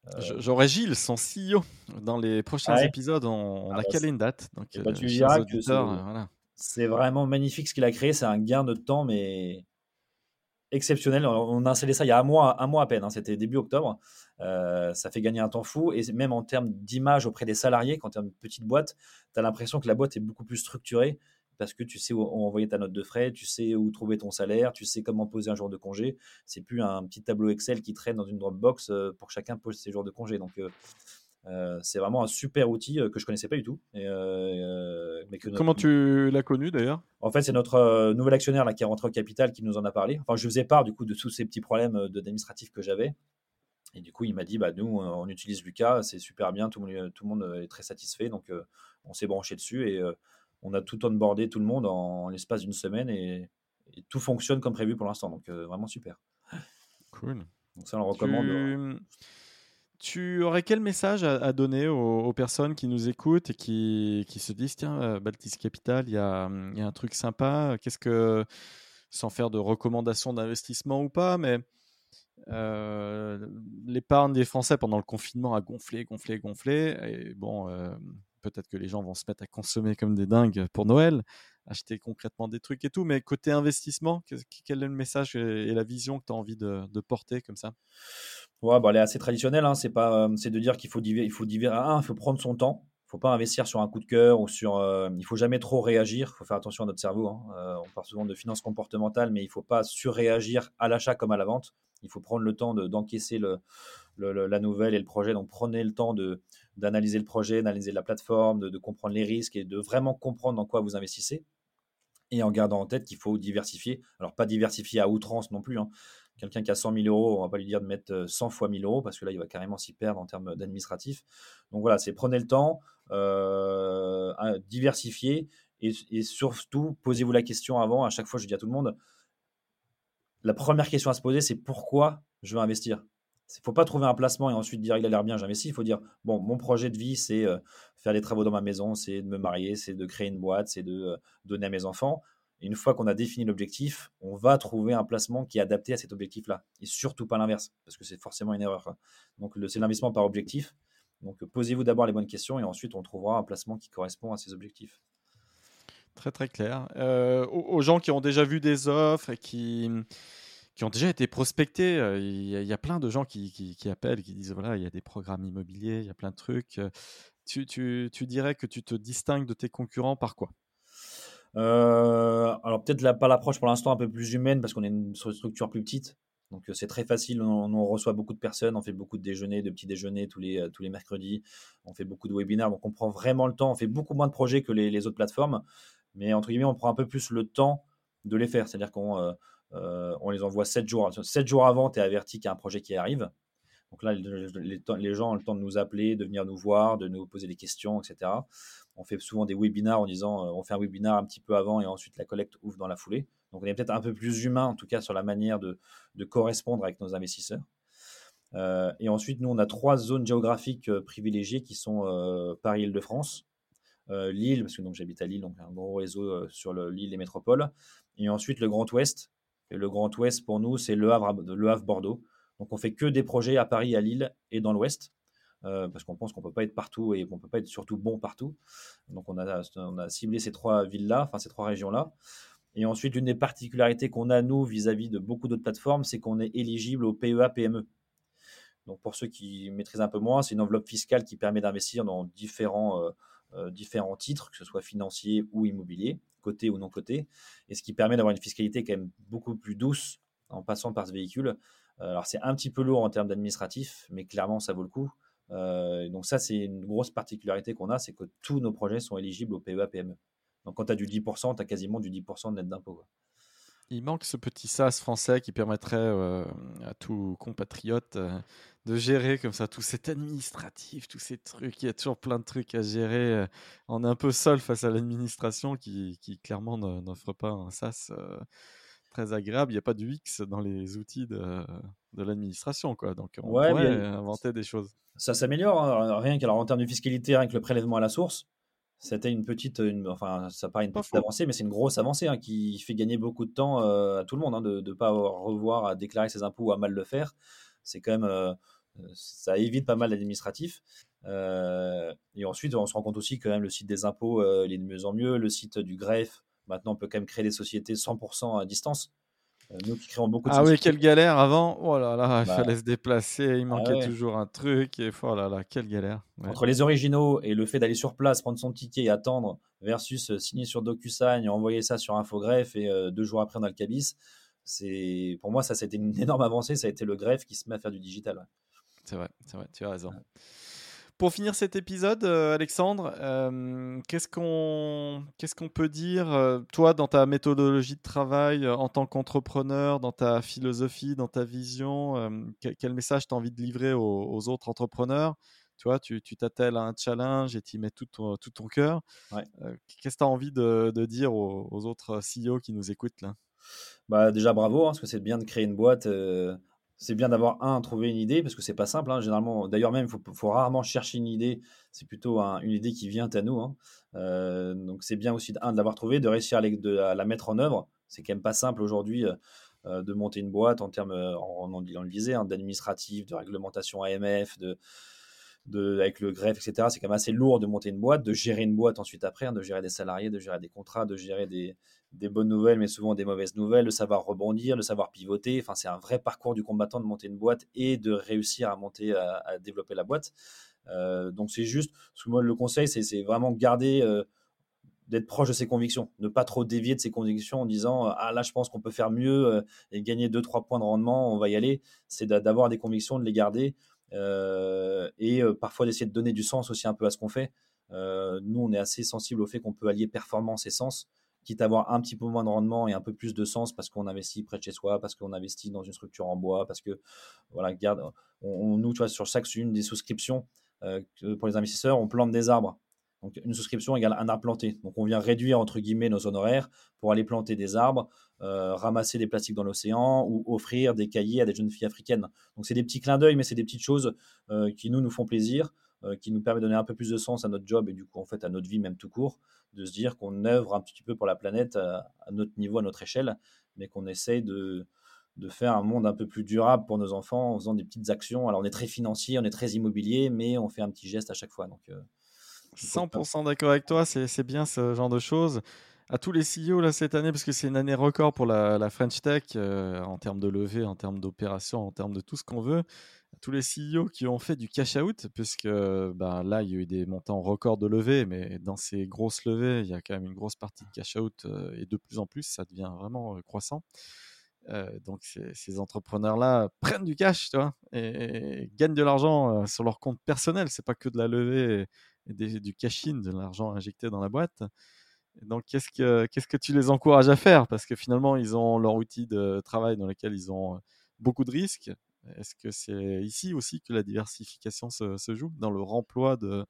Euh, j'aurai Gilles, son CEO, dans les prochains épisodes. On, ah a bah, calé une date. Donc, euh, tu diras que c'est vraiment magnifique ce qu'il a créé. C'est un gain de temps, mais exceptionnel. On a installé ça il y a un mois, un mois à peine. Hein. C'était début octobre. Euh, ça fait gagner un temps fou. Et même en termes d'image auprès des salariés, quand tu es une petite boîte, tu as l'impression que la boîte est beaucoup plus structurée parce que tu sais où envoyer ta note de frais, tu sais où trouver ton salaire, tu sais comment poser un jour de congé. C'est plus un petit tableau Excel qui traîne dans une Dropbox euh, pour que chacun pose ses jours de congé. Donc, euh, euh, c'est vraiment un super outil que je connaissais pas du tout. mais que Comment tu l'as connu d'ailleurs? En fait, c'est notre nouvel actionnaire là, qui est rentré au capital qui nous en a parlé. Enfin, je faisais part du coup de tous ces petits problèmes d'administratif que j'avais. Et du coup, il m'a dit, bah, nous, on utilise Lucas, c'est super bien, tout le, monde, tout le monde est très satisfait. Donc, on s'est branché dessus et on a tout onboardé tout le monde en, l'espace d'une semaine et, tout fonctionne comme prévu pour l'instant. Donc euh, vraiment super. Cool. Donc ça, on le recommande. Tu, aurais quel message à, donner aux, personnes qui nous écoutent et qui, se disent tiens, euh, Baltis Capital, il y a, un truc sympa. Qu'est-ce que, sans faire de recommandations d'investissement ou pas, mais euh, l'épargne des Français pendant le confinement a gonflé, gonflé, gonflé. Et bon, peut-être que les gens vont se mettre à consommer comme des dingues pour Noël, acheter concrètement des trucs et tout. Mais côté investissement, quel est le message et la vision que tu as envie de, porter comme ça? Ouais, bah, elle est assez traditionnelle. Hein. Euh, c'est de dire qu'il faut il faut il faut prendre son temps. Il faut pas investir sur un coup de cœur ou sur. Euh, il faut jamais trop réagir. Il faut faire attention à notre cerveau. Hein. Euh, on parle souvent de finances comportementales, mais il faut pas surréagir à l'achat comme à la vente. Il faut prendre le temps d'encaisser la nouvelle et le projet. Donc prenez le temps de, d'analyser le projet, d'analyser la plateforme, de, comprendre les risques et de vraiment comprendre dans quoi vous investissez. Et en gardant en tête qu'il faut diversifier. Alors pas diversifier à outrance non plus. Hein. Quelqu'un qui a 100 000 euros, on va pas lui dire de mettre 100 euh, fois 1000 euros parce que là, il va carrément s'y perdre en termes d'administratif. Donc voilà, c'est prenez le temps, euh, diversifier et, et surtout posez-vous la question avant. À chaque fois, je dis à tout le monde, la première question à se poser, c'est pourquoi je veux investir? Il ne faut pas trouver un placement et ensuite dire il a l'air bien, j'investis. Il faut dire bon, mon projet de vie, c'est euh, faire des travaux dans ma maison, c'est de me marier, c'est de créer une boîte, c'est de euh, donner à mes enfants. Une fois qu'on a défini l'objectif, on va trouver un placement qui est adapté à cet objectif-là. Et surtout pas l'inverse, parce que c'est forcément une erreur. Donc c'est l'investissement par objectif. Donc posez-vous d'abord les bonnes questions et ensuite on trouvera un placement qui correspond à ces objectifs. Très très clair. Euh, aux gens qui ont déjà vu des offres et qui qui ont déjà été prospectés. Il y, a, plein de gens qui, appellent, qui disent voilà, il y a des programmes immobiliers, il y a plein de trucs. Tu, tu, tu dirais que tu te distingues de tes concurrents par quoi? Alors peut-être pas l'approche pour l'instant un peu plus humaine parce qu'on est une structure plus petite. Donc c'est très facile, on, reçoit beaucoup de personnes, on fait beaucoup de déjeuners, de petits déjeuners tous les, tous les mercredis, on fait beaucoup de webinaires, donc on prend vraiment le temps, on fait beaucoup moins de projets que les, autres plateformes, mais entre guillemets on prend un peu plus le temps de les faire, c'est-à-dire qu'on on les envoie 7 jours, 7 jours avant, tu es averti qu'il y a un projet qui arrive, donc là les, gens ont le temps de nous appeler, de venir nous voir, de nous poser des questions, etc. On fait souvent des webinaires en disant on fait un webinar un petit peu avant et ensuite la collecte ouvre dans la foulée. Donc on est peut-être un peu plus humain, en tout cas sur la manière de, correspondre avec nos investisseurs. Euh, et ensuite, nous, on a trois zones géographiques euh, privilégiées qui sont euh, Paris-Île-de-France, Lille, parce que j'habite à Lille, donc un gros réseau sur l'île des métropoles, et ensuite le Grand Ouest. Le Grand Ouest, pour nous, c'est le Havre, le Havre Bordeaux. Donc on fait que des projets à Paris, à Lille et dans l'Ouest. parce qu'on pense qu'on ne peut pas être partout et qu'on ne peut pas être surtout bon partout. Donc on a, on a ciblé ces trois villes-là, enfin ces trois régions-là. Et ensuite, une des particularités qu'on a, nous, vis-à-vis de beaucoup d'autres plateformes, c'est qu'on est éligible au PEA-PME. E. Donc, pour ceux qui maîtrisent un peu moins, c'est une enveloppe fiscale qui permet d'investir dans différents, euh, euh, différents titres, que ce soit financier ou immobilier, côté ou non côté, et ce qui permet d'avoir une fiscalité quand même beaucoup plus douce en passant par ce véhicule. Euh, alors, c'est un petit peu lourd en termes d'administratif, mais clairement, ça vaut le coup. donc, ça, c'est une grosse particularité qu'on a, c'est que tous nos projets sont éligibles au PEA-PME. Donc quand tu as du 10%, tu as quasiment du 10% de net d'impôt. Il manque ce petit SaaS français qui permettrait euh, à tout compatriote euh, de gérer comme ça tout cet administratif, tous ces trucs. Il y a toujours plein de trucs à gérer. Euh, on est un peu seul face à l'administration qui, qui, clairement n'offre pas un SaaS très agréable. Il n'y a pas de UX dans les outils de, de l'administration. quoi. Donc on pourrait inventer des choses. Ça s'améliore, hein. rien qu'alors en termes de fiscalité, rien que le prélèvement à la source c'était une petite, enfin, ça paraît une petite avancée, mais c'est une grosse avancée hein, qui fait gagner beaucoup de temps euh, à tout le monde hein, de ne pas revoir à déclarer ses impôts ou à mal le faire. C'est quand même, euh, ça évite pas mal d'administratifs. Euh, et ensuite, on se rend compte aussi que quand même le site des impôts, il est de mieux en mieux. Le site du greffe, maintenant, on peut quand même créer des sociétés 100% à distance. Euh, nous qui créons beaucoup de Ah oui, quelle galère avant. Oh là là, il bah fallait se déplacer, il ah manquait toujours un truc. Et oh là là, quelle galère. Entre les originaux et le fait d'aller sur place, prendre son ticket et attendre, versus euh, signer sur DocuSign, envoyer ça sur Infogreffe et euh, deux jours après on a le cabis, c'est pour moi ça, c'était une énorme avancée. Ça a été le greffe qui se met à faire du digital. C'est vrai, c'est vrai, tu as raison. Pour finir cet épisode, euh, Alexandre, euh, qu'est-ce qu'on qu'est-ce qu'on peut dire, euh, toi, dans ta méthodologie de travail en tant qu'entrepreneur, dans ta philosophie, dans ta vision, quel, message tu as envie de livrer aux, autres entrepreneurs? Tu vois, tu t'attelles à un challenge et tu y mets tout ton, tout ton cœur. Qu'est-ce que tu as envie de, de dire aux, autres CEO qui nous écoutent là? Bah, Déjà, bravo, hein, parce que c'est bien de créer une boîte c'est bien d'avoir un trouver une idée parce que c'est pas simple hein. généralement d'ailleurs même il faut, rarement chercher une idée c'est plutôt une idée qui vient à nous hein. euh, donc c'est bien aussi un de l'avoir trouvé de réussir à, la mettre en œuvre c'est quand même pas simple aujourd'hui euh, euh, de monter une boîte en termes on, on, le disait hein, d'administratif de réglementation AMF de de, avec le greffe, etc. C'est quand même assez lourd de monter une boîte, de gérer une boîte ensuite après, de gérer des salariés, de gérer des contrats, de gérer des, des bonnes nouvelles, mais souvent des mauvaises nouvelles, de savoir rebondir, de savoir pivoter. Enfin, c'est un vrai parcours du combattant de monter une boîte et de réussir à monter, à, développer la boîte. Euh, donc, c'est juste, moi, le conseil, c'est vraiment garder, euh, d'être proche de ses convictions, ne pas trop dévier de ses convictions en disant Ah là, je pense qu'on peut faire mieux euh, et gagner 2-3 points de rendement, on va y aller. C'est d'avoir des convictions, de les garder et parfois d'essayer de donner du sens aussi un peu à ce qu'on fait. nous, on est assez sensible au fait qu'on peut allier performance et sens quitte à avoir un petit peu moins de rendement et un peu plus de sens parce qu'on investit près de chez soi, parce qu'on investit dans une structure en bois, parce que, voilà, garde, on, nous, tu vois, sur chaque une des souscriptions euh, pour les investisseurs, on plante des arbres. Donc, une souscription égale un arbre planté. Donc, on vient réduire, entre guillemets, nos honoraires pour aller planter des arbres, euh, ramasser des plastiques dans l'océan ou offrir des cahiers à des jeunes filles africaines. Donc, c'est des petits clins d'œil, mais c'est des petites choses euh, qui, nous, nous font plaisir. Euh, qui nous permet de donner un peu plus de sens à notre job et du coup en fait à notre vie même tout court, de se dire qu'on œuvre un petit peu pour la planète à, notre niveau, à notre échelle, mais qu'on essaye de, de faire un monde un peu plus durable pour nos enfants en faisant des petites actions. Alors on est très financier, on est très immobilier, mais on fait un petit geste à chaque fois. Donc, 100% euh, d'accord avec toi, c'est bien ce genre de choses. à tous les CEO là, cette année, parce que c'est une année record pour la, French Tech en termes de levée, en termes d'opération, en termes de tout ce qu'on veut. Tous les CEO qui ont fait du cash out, puisque ben, là, il y a eu des montants records de levée, mais dans ces grosses levées, il y a quand même une grosse partie de cash out et de plus en plus, ça devient vraiment croissant. donc ces, entrepreneurs-là prennent du cash, tu vois, et, gagnent de l'argent sur leur compte personnel. C'est pas que de la levée et, du cash-in, de l'argent injecté dans la boîte. donc qu'est-ce que qu'est-ce que tu les encourages à faire? Parce que finalement, ils ont leur outil de travail dans lequel ils ont beaucoup de risques. Est-ce que c'est ici aussi que la diversification se, joue dans le remploi de,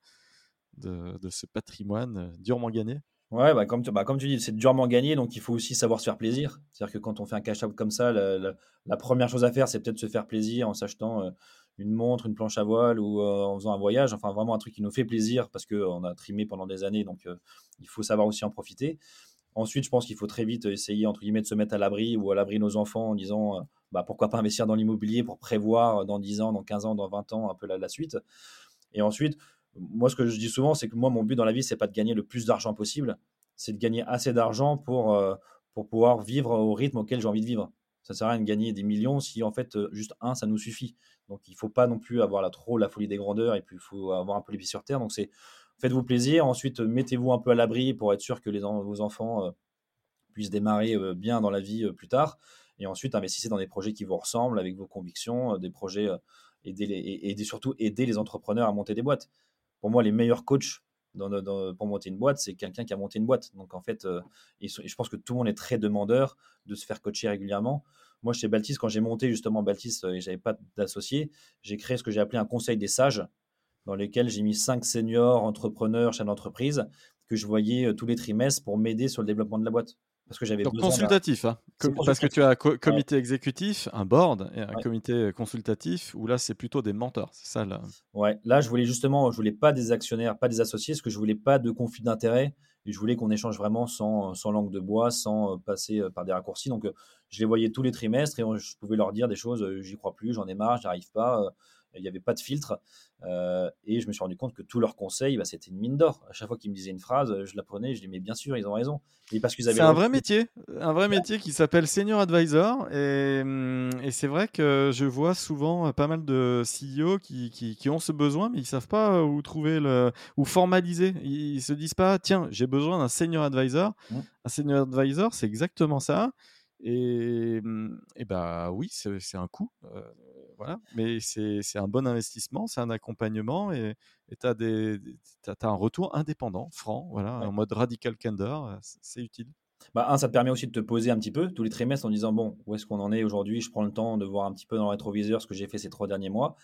ce patrimoine durement gagné? Ouais, bah comme, tu, bah comme tu dis, c'est durement gagné, donc il faut aussi savoir se faire plaisir. C'est-à-dire que quand on fait un cash-out comme ça, la, première chose à faire, c'est peut-être se faire plaisir en s'achetant euh, une montre, une planche à voile ou euh, en faisant un voyage. Enfin, vraiment un truc qui nous fait plaisir parce qu'on a trimé pendant des années, donc euh, il faut savoir aussi en profiter. Ensuite, je pense qu'il faut très vite essayer, entre guillemets, de se mettre à l'abri ou à l'abri nos enfants en disant bah, pourquoi pas investir dans l'immobilier pour prévoir dans 10 ans, dans 15 ans, dans 20 ans un peu la, la suite. Et ensuite, moi, ce que je dis souvent, c'est que moi, mon but dans la vie, c'est pas de gagner le plus d'argent possible, c'est de gagner assez d'argent pour, euh, pour pouvoir vivre au rythme auquel j'ai envie de vivre. Ça sert à rien de gagner des millions si en fait euh, juste un, ça nous suffit. Donc il faut pas non plus avoir la, trop la folie des grandeurs et puis il faut avoir un peu les pieds sur terre. Donc c'est faites-vous plaisir. Ensuite, mettez-vous un peu à l'abri pour être sûr que les, vos enfants euh, puissent démarrer bien dans la vie plus tard. Et ensuite, investissez dans des projets qui vous ressemblent avec vos convictions, des projets aider et, surtout aider les entrepreneurs à monter des boîtes pour moi, les meilleurs coachs pour monter une boîte, c'est quelqu'un qui a monté une boîte. Donc en fait, euh, je pense que tout le monde est très demandeur de se faire coacher régulièrement. Moi, chez Baltis, quand j'ai monté justement Baltis euh, et j'avais pas d'associé, j'ai créé ce que j'ai appelé un conseil des sages, dans lequel j'ai mis cinq seniors entrepreneurs, chefs d'entreprise, que je voyais euh, tous les trimestres pour m'aider sur le développement de la boîte parce que j'avais consultatif, hein. parce que tu as un comité exécutif, un board et un comité consultatif où là c'est plutôt des mentors, c'est ça là. Ouais, là je voulais justement, je voulais pas des actionnaires, pas des associés, parce que je voulais pas de conflit d'intérêt et je voulais qu'on échange vraiment sans, sans langue de bois, sans euh, passer euh, par des raccourcis. Donc euh, je les voyais tous les trimestres et je pouvais leur dire des choses, j'y crois plus, j'en ai marre, j'arrive pas il n'y avait pas de filtre. Euh, et je me suis rendu compte que tous leurs conseils, bah, c'était une mine d'or. À chaque fois qu'ils me disaient une phrase, je la prenais, je dis mais bien sûr, ils ont raison. parce qu'ils C'est un vrai métier, un vrai métier qui s'appelle senior advisor. Et, hum, et c'est vrai que je vois souvent pas mal de CEO qui, qui, ont ce besoin, mais ils savent pas où trouver le, où formaliser. Ils, se disent pas, tiens, j'ai besoin d'un senior advisor. Mmh. Un senior advisor, c'est exactement ça. Et, hum, et bah oui, c'est un coût. Euh, voilà. Mais c'est un bon investissement, c'est un accompagnement et tu as, as, un retour indépendant, franc, voilà, en mode radical candor, euh, c'est utile. Bah, un, ça te permet aussi de te poser un petit peu tous les trimestres en disant bon, où est-ce qu'on en est aujourd'hui? Je prends le temps de voir un petit peu dans le rétroviseur ce que j'ai fait ces trois derniers mois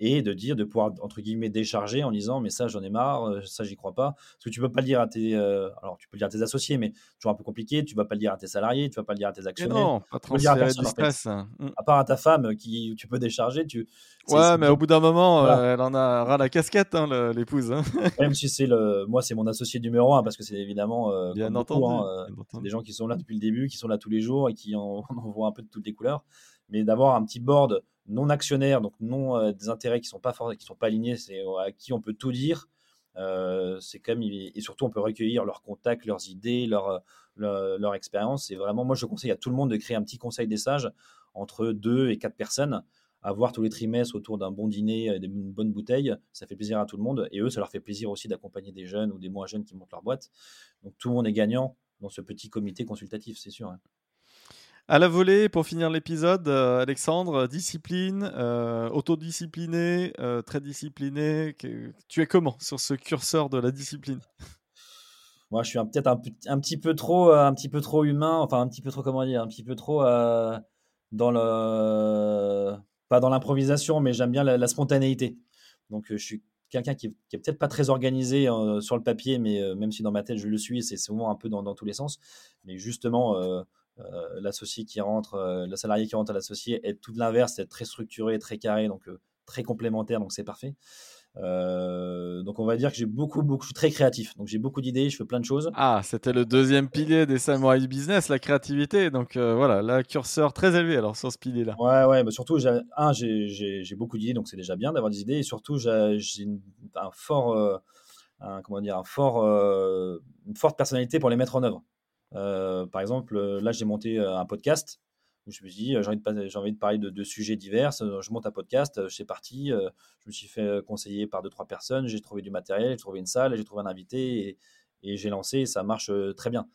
et de dire, de pouvoir, entre guillemets, décharger en disant, mais ça, j'en ai marre, euh, ça, j'y crois pas. Parce que tu peux pas le dire à tes, euh, alors tu peux le dire à tes associés, mais toujours un peu compliqué, tu vas pas le dire à tes salariés, tu vas pas le dire à tes actionnaires. non, pas trop à, personne, mmh. à part à ta femme qui tu peux décharger, tu. Ouais, mais au bout d'un moment, euh, elle en a ras la casquette, hein, l'épouse. Hein. Même si c'est le, moi, c'est mon associé numéro un parce que c'est évidemment, Bien entendu, hein, des gens qui sont là depuis le début, qui sont là tous les jours et qui en, en voient un peu de toutes les couleurs. Mais d'avoir un petit board non actionnaires, donc non euh, des intérêts qui sont pas qui sont pas alignés, c'est euh, à qui on peut tout dire. Euh, c'est quand même et surtout on peut recueillir leurs contacts, leurs idées, leur leur, expérience. Et vraiment, moi je conseille à tout le monde de créer un petit conseil des sages entre deux et quatre personnes, à voir tous les trimestres autour d'un bon dîner, d'une bonne bouteille. Ça fait plaisir à tout le monde et eux, ça leur fait plaisir aussi d'accompagner des jeunes ou des moins jeunes qui montent leur boîte. Donc tout le monde est gagnant dans ce petit comité consultatif, c'est sûr. À la volée, pour finir l'épisode, euh, Alexandre, discipline, euh, autodiscipliné, euh, très discipliné. tu es comment sur ce curseur de la discipline? Moi, je suis peut-être un, petit peu trop, un petit peu trop humain, enfin un petit peu trop comment dire, un petit peu trop dans le, pas dans l'improvisation, mais j'aime bien la, spontanéité. Donc, je suis quelqu'un qui, qui est peut-être pas très organisé sur le papier, mais même si dans ma tête je le suis, c'est souvent un peu dans, tous les sens. Mais justement l'associé qui rentre, euh, le salarié qui rentre à l'associé est tout l'inverse, c'est très structuré, très carré, donc euh, très complémentaire, donc c'est parfait. donc on va dire que j'ai beaucoup, beaucoup, je suis très créatif. Donc j'ai beaucoup d'idées, je fais plein de choses. Ah, c'était le deuxième pilier des samouraïs business, la créativité. Donc voilà, la curseur très élevé alors sur ce pilier-là. Ouais, ouais, mais surtout, un, j'ai beaucoup d'idées, donc c'est déjà bien d'avoir des idées. Et surtout, j'ai un fort, comment dire, un fort, une forte personnalité pour les mettre en œuvre. Par exemple, là, j'ai monté un podcast je me suis dit, j'ai envie, de, envie de parler de, sujets divers. Je monte un podcast, c'est parti. Je me suis fait conseiller par deux, trois personnes. J'ai trouvé du matériel, j'ai trouvé une salle, j'ai trouvé un invité et, et j'ai lancé et ça marche très bien.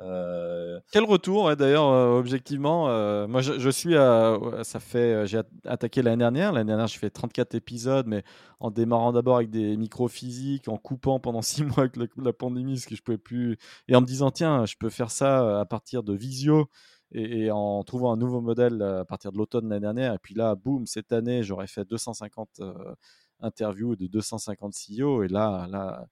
Euh, Quel retour, d'ailleurs, euh, objectivement euh, Moi, je, suis à. Ça fait. J'ai attaqué l'année dernière. L'année dernière, j'ai fait 34 épisodes, mais en démarrant d'abord avec des micros physiques, en coupant pendant 6 mois avec la, pandémie, ce que je pouvais plus. Et en me disant, tiens, je peux faire ça à partir de Visio. Et, en trouvant un nouveau modèle à partir de l'automne l'année dernière. Et puis là, boum, cette année, j'aurais fait 250 interviews de 250 CEO. Et là, là,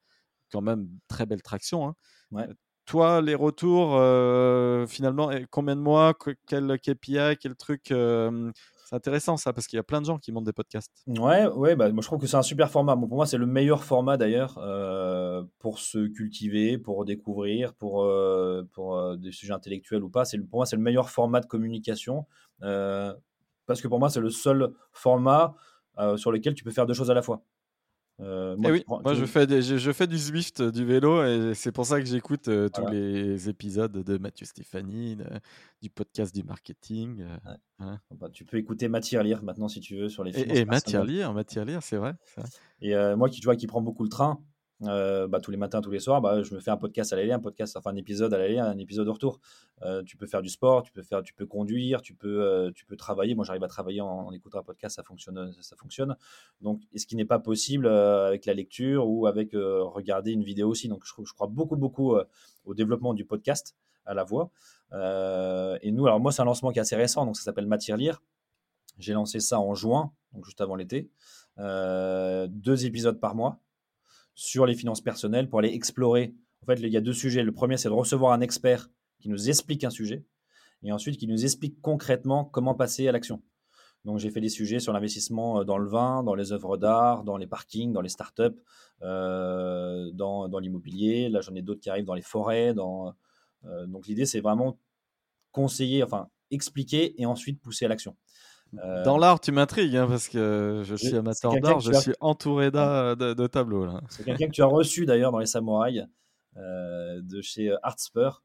quand même, très belle traction. Hein. Ouais toi, les retours, euh, finalement, combien de mois, quel KPI, quel truc euh, C'est intéressant ça, parce qu'il y a plein de gens qui montent des podcasts. Ouais, ouais bah, moi je trouve que c'est un super format. pour moi, c'est le meilleur format d'ailleurs euh, pour se cultiver, pour découvrir, pour, pour des sujets intellectuels ou pas. Pour moi, c'est le meilleur format de communication. parce que pour moi, c'est le seul format sur lequel tu peux faire deux choses à la fois. Euh, moi, eh moi je, fais je, fais du Zwift, euh, du vélo, et c'est pour ça que j'écoute euh, tous les épisodes de Mathieu Stéphanie, du podcast du marketing. Bah, tu peux écouter Mathieu Lire maintenant si tu veux sur les Et, et Mathieu Lire, Lire, c'est vrai. Et moi qui, tu vois, qui prend beaucoup le train, euh, bah, tous les matins, tous les soirs, bah, je me fais un podcast à l'aller, un podcast, enfin un épisode à l'aller, un épisode au retour. Euh, tu peux faire du sport, tu peux faire, tu peux conduire, tu peux, euh, tu peux travailler. Moi, j'arrive à travailler en, écoutant un podcast, ça fonctionne, ça fonctionne. Donc, ce qui n'est pas possible avec la lecture ou avec regarder une vidéo aussi. Donc, je, je crois beaucoup, beaucoup au développement du podcast à la voix. et nous, alors moi, c'est un lancement qui est assez récent, donc ça s'appelle Matière Lire. J'ai lancé ça en juin, donc juste avant l'été. deux épisodes par mois sur les finances personnelles pour aller explorer. En fait, il y a deux sujets. Le premier, c'est de recevoir un expert qui nous explique un sujet et ensuite qui nous explique concrètement comment passer à l'action. Donc, j'ai fait des sujets sur l'investissement euh, dans le vin, dans les œuvres d'art, dans les parkings, dans les startups, euh, dans, l'immobilier. Là, j'en ai d'autres qui arrivent dans les forêts. Dans, euh, donc, l'idée, c'est vraiment conseiller, enfin, expliquer et ensuite pousser à l'action. Euh, Dans l'art, tu m'intrigues hein, parce que je suis amateur d'art, je suis entouré de, tableaux. C'est quelqu'un que tu as reçu d'ailleurs dans les samouraïs euh, de chez euh, Artspur.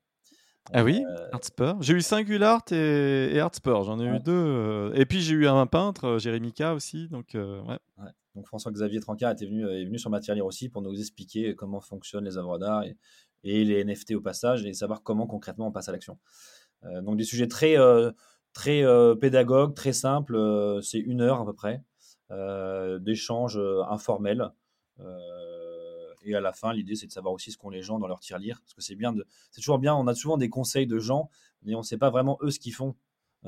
Ah oui, Artspur. J'ai eu Singular et, et Artspur, j'en ai eu deux. Et puis j'ai eu un peintre, Jérémy K aussi. Donc, ouais. donc François-Xavier Trancard était venu, est venu sur Matière aussi pour nous expliquer comment fonctionnent les œuvres d'art et, et, les NFT au passage et savoir comment concrètement on passe à l'action. donc des sujets très très euh, pédagogue, très simple. Euh, c'est une heure à peu près euh, d'échanges informels. et à la fin, l'idée, c'est de savoir aussi ce qu'ont les gens dans leur tir-lire. Parce que c'est bien de, c'est toujours bien. On a souvent des conseils de gens, mais on ne sait pas vraiment eux ce qu'ils font.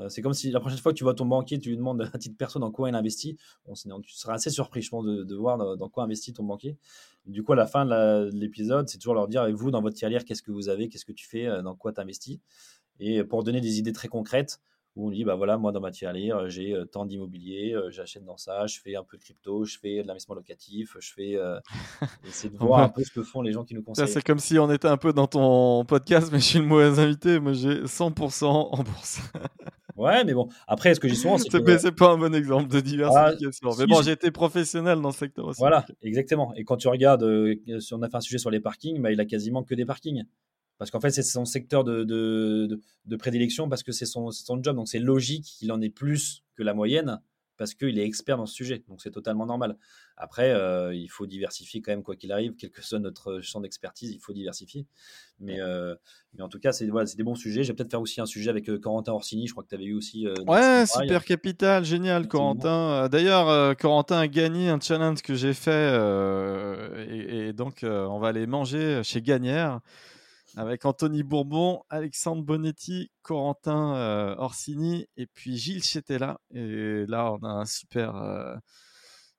c'est comme si la prochaine fois que tu vois ton banquier, tu lui demandes à titre perso dans quoi il investit. tu seras assez surpris, je pense, de, voir dans, quoi investit ton banquier. Du coup, à la fin de l'épisode, c'est toujours leur dire et vous, dans votre tirelire, qu'est-ce que vous avez Qu'est-ce que tu fais Dans quoi tu investis Et pour donner des idées très concrètes, où on dit bah voilà moi dans ma tirelire j'ai euh, tant d'immobilier euh, j'achète dans ça je fais un peu de crypto je fais de l'investissement locatif je fais euh, essayer de voir un peu ce que font les gens qui nous conseillent c'est comme si on était un peu dans ton podcast mais je suis le mauvais invité moi j'ai 100% en bourse. Ouais mais bon après ce que j'ai souvent c'est que c'est pas un bon exemple de diversification ah, mais bon j'ai été professionnel dans ce secteur aussi voilà exactement. Et quand tu regardes si on a fait un sujet sur les parkings bah, il a quasiment que des parkings parce qu'en fait, c'est son secteur de, de, prédilection parce que c'est son, son, job. Donc, c'est logique qu'il en ait plus que la moyenne parce qu'il est expert dans ce sujet. Donc, c'est totalement normal. Après, euh, il faut diversifier quand même, quoi qu'il arrive, quel que soit notre champ d'expertise, il faut diversifier. Mais, euh, mais en tout cas, c'est voilà, des bons sujets. Je vais peut-être faire aussi un sujet avec euh, Corentin Orsini. Je crois que tu avais eu aussi. ouais, super capital, génial, Corentin. D'ailleurs, Corentin a gagné un challenge que j'ai fait. Et, et, donc, on va aller manger chez Gagnère avec Anthony Bourbon, Alexandre Bonetti, Corentin euh, Orsini et puis Gilles Chetella. Et là, on a un super. Euh,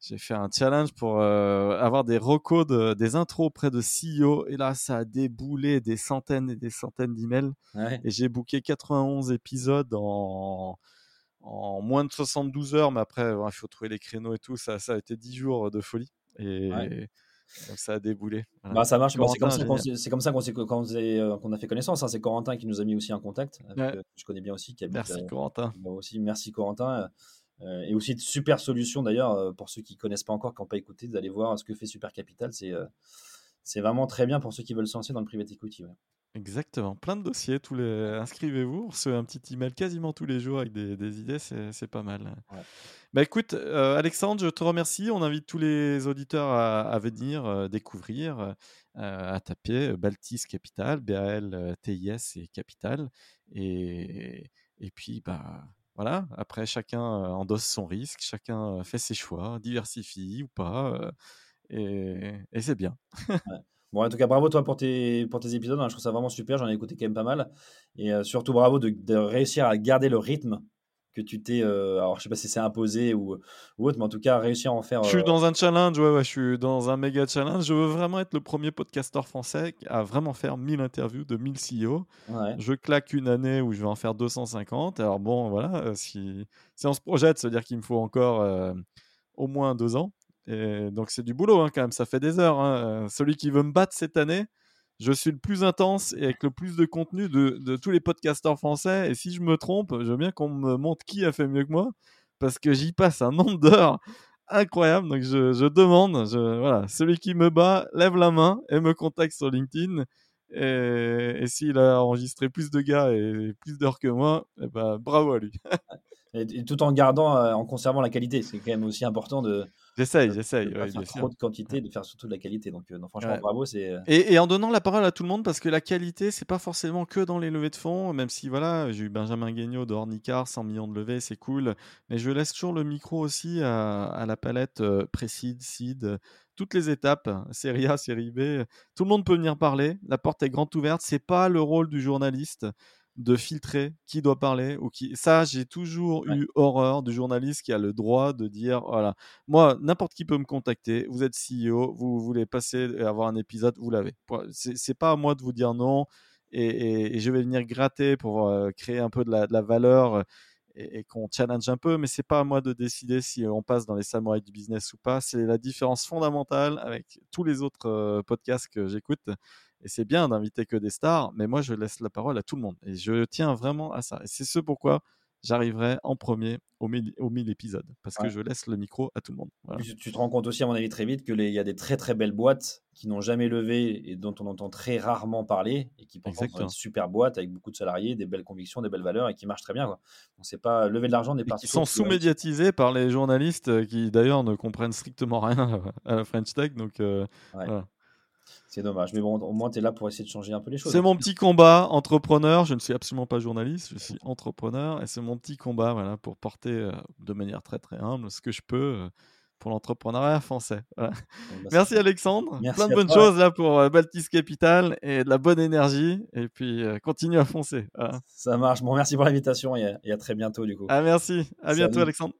j'ai fait un challenge pour euh, avoir des recos, des intros auprès de CEO. Et là, ça a déboulé des centaines et des centaines d'emails. Et j'ai booké 91 épisodes en, en moins de 72 heures. Mais après, il faut trouver les créneaux et tout. Ça, ça a été 10 jours de folie. Et. Donc ça a déboulé. Bah, ça marche. c'est comme, ça qu'on euh, qu'on a fait connaissance. Hein. C'est Corentin qui nous a mis aussi en contact. Euh, je connais bien aussi. Qui merci euh, Corentin. aussi, merci Corentin. et aussi de super solution d'ailleurs pour ceux qui connaissent pas encore, qui n'ont pas écouté, d'aller voir ce que fait Super Capital. C'est c'est vraiment très bien pour ceux qui veulent se lancer dans le private equity. Exactement, plein de dossiers, tous les... inscrivez-vous, on reçoit un petit email quasiment tous les jours avec des, des idées, c'est pas mal. Ouais. Bah écoute, euh, Alexandre, je te remercie. On invite tous les auditeurs à, à venir euh, découvrir, euh, à taper Baltis Capital, BAL, TIS et Capital. Et, et puis, bah, voilà, après, chacun endosse son risque, chacun fait ses choix, diversifie ou pas. et, et c'est bien. Ouais. Bon, en tout cas, bravo toi pour tes, pour tes épisodes. hein. Je trouve ça vraiment super. J'en ai écouté quand même pas mal. Et euh, surtout, bravo de, de réussir à garder le rythme que tu t'es. euh, alors, je sais pas si c'est imposé ou, ou autre, mais en tout cas, réussir à en faire. Je suis euh, dans un challenge, ouais, ouais, je suis dans un méga challenge. Je veux vraiment être le premier podcasteur français à vraiment faire 1000 interviews de 1000 CEO. ouais. Je claque une année où je vais en faire 250. Alors bon, voilà, si, si on se projette, ça veut dire qu'il me faut encore au moins deux ans. Et donc c'est du boulot hein, quand même, ça fait des heures. hein. Celui qui veut me battre cette année, je suis le plus intense et avec le plus de contenu de, tous les podcasteurs français. Et si je me trompe, je veux bien qu'on me montre qui a fait mieux que moi, parce que j'y passe un nombre d'heures incroyable. Donc je, demande, voilà, celui qui me bat, lève la main et me contacte sur LinkedIn. Et, et s'il a enregistré plus de gars et plus d'heures que moi, eh ben, bravo à lui. Et, et tout en gardant, euh, en conservant la qualité. C'est quand même aussi important de J'essaye, de j'essaye, ouais, faire trop sûr. de quantité, de faire surtout de la qualité. Donc, euh, non, franchement, Ouais. bravo. C'est euh, Et, et en donnant la parole à tout le monde, parce que la qualité, c'est pas forcément que dans les levées de fonds, même si voilà, j'ai eu Benjamin Guignot de Ornicar, 100 millions de levées, c'est cool. Mais je laisse toujours le micro aussi à, à la palette euh, Précide, Seed, toutes les étapes, série A, série B. Tout le monde peut venir parler. La porte est grande ouverte. C'est pas le rôle du journaliste de filtrer qui doit parler ou qui. Ça, j'ai toujours Ouais. eu horreur du journaliste qui a le droit de dire voilà, moi, n'importe qui peut me contacter. Vous êtes CEO, vous voulez passer et avoir un épisode, vous l'avez. C'est pas à moi de vous dire non et, et- et je vais venir gratter pour euh, créer un peu de la, de la valeur euh, et, et qu'on challenge un peu, mais c'est pas à moi de décider si on passe dans les samouraïs du business ou pas. C'est la différence fondamentale avec tous les autres euh, podcasts que j'écoute. Et c'est bien d'inviter que des stars, mais moi je laisse la parole à tout le monde. Et je tiens vraiment à ça. Et c'est ce pourquoi j'arriverai en premier au 1000 au 1000 épisodes, parce que je laisse le micro à tout le monde. Voilà. Tu, tu te rends compte aussi, à mon avis, très vite qu'il y a des très très belles boîtes qui n'ont jamais levé et dont on entend très rarement parler et qui pourtant sont une super boîte avec beaucoup de salariés, des belles convictions, des belles valeurs et qui marchent très bien. Quoi. On sait pas lever de l'argent n'est Et pas qui sont sous-médiatisés par les journalistes euh, qui d'ailleurs ne comprennent strictement rien à la French Tech. Donc euh, Ouais. voilà. C'est dommage. Mais bon, au moins, tu es là pour essayer de changer un peu les choses. c'est mon petit combat entrepreneur. Je ne suis absolument pas journaliste, je suis entrepreneur et c'est mon petit combat voilà, pour porter euh, de manière très très humble ce que je peux euh, pour l'entrepreneuriat français. Voilà. Bah, Merci Alexandre. Merci Plein de bonnes toi. choses là pour euh, Baltis Capital et de la bonne énergie. Et puis euh, continue à foncer. Voilà. Ça marche. Bon, merci pour l'invitation et, à- et à très bientôt du coup. Ah, merci. À bientôt. Alexandre.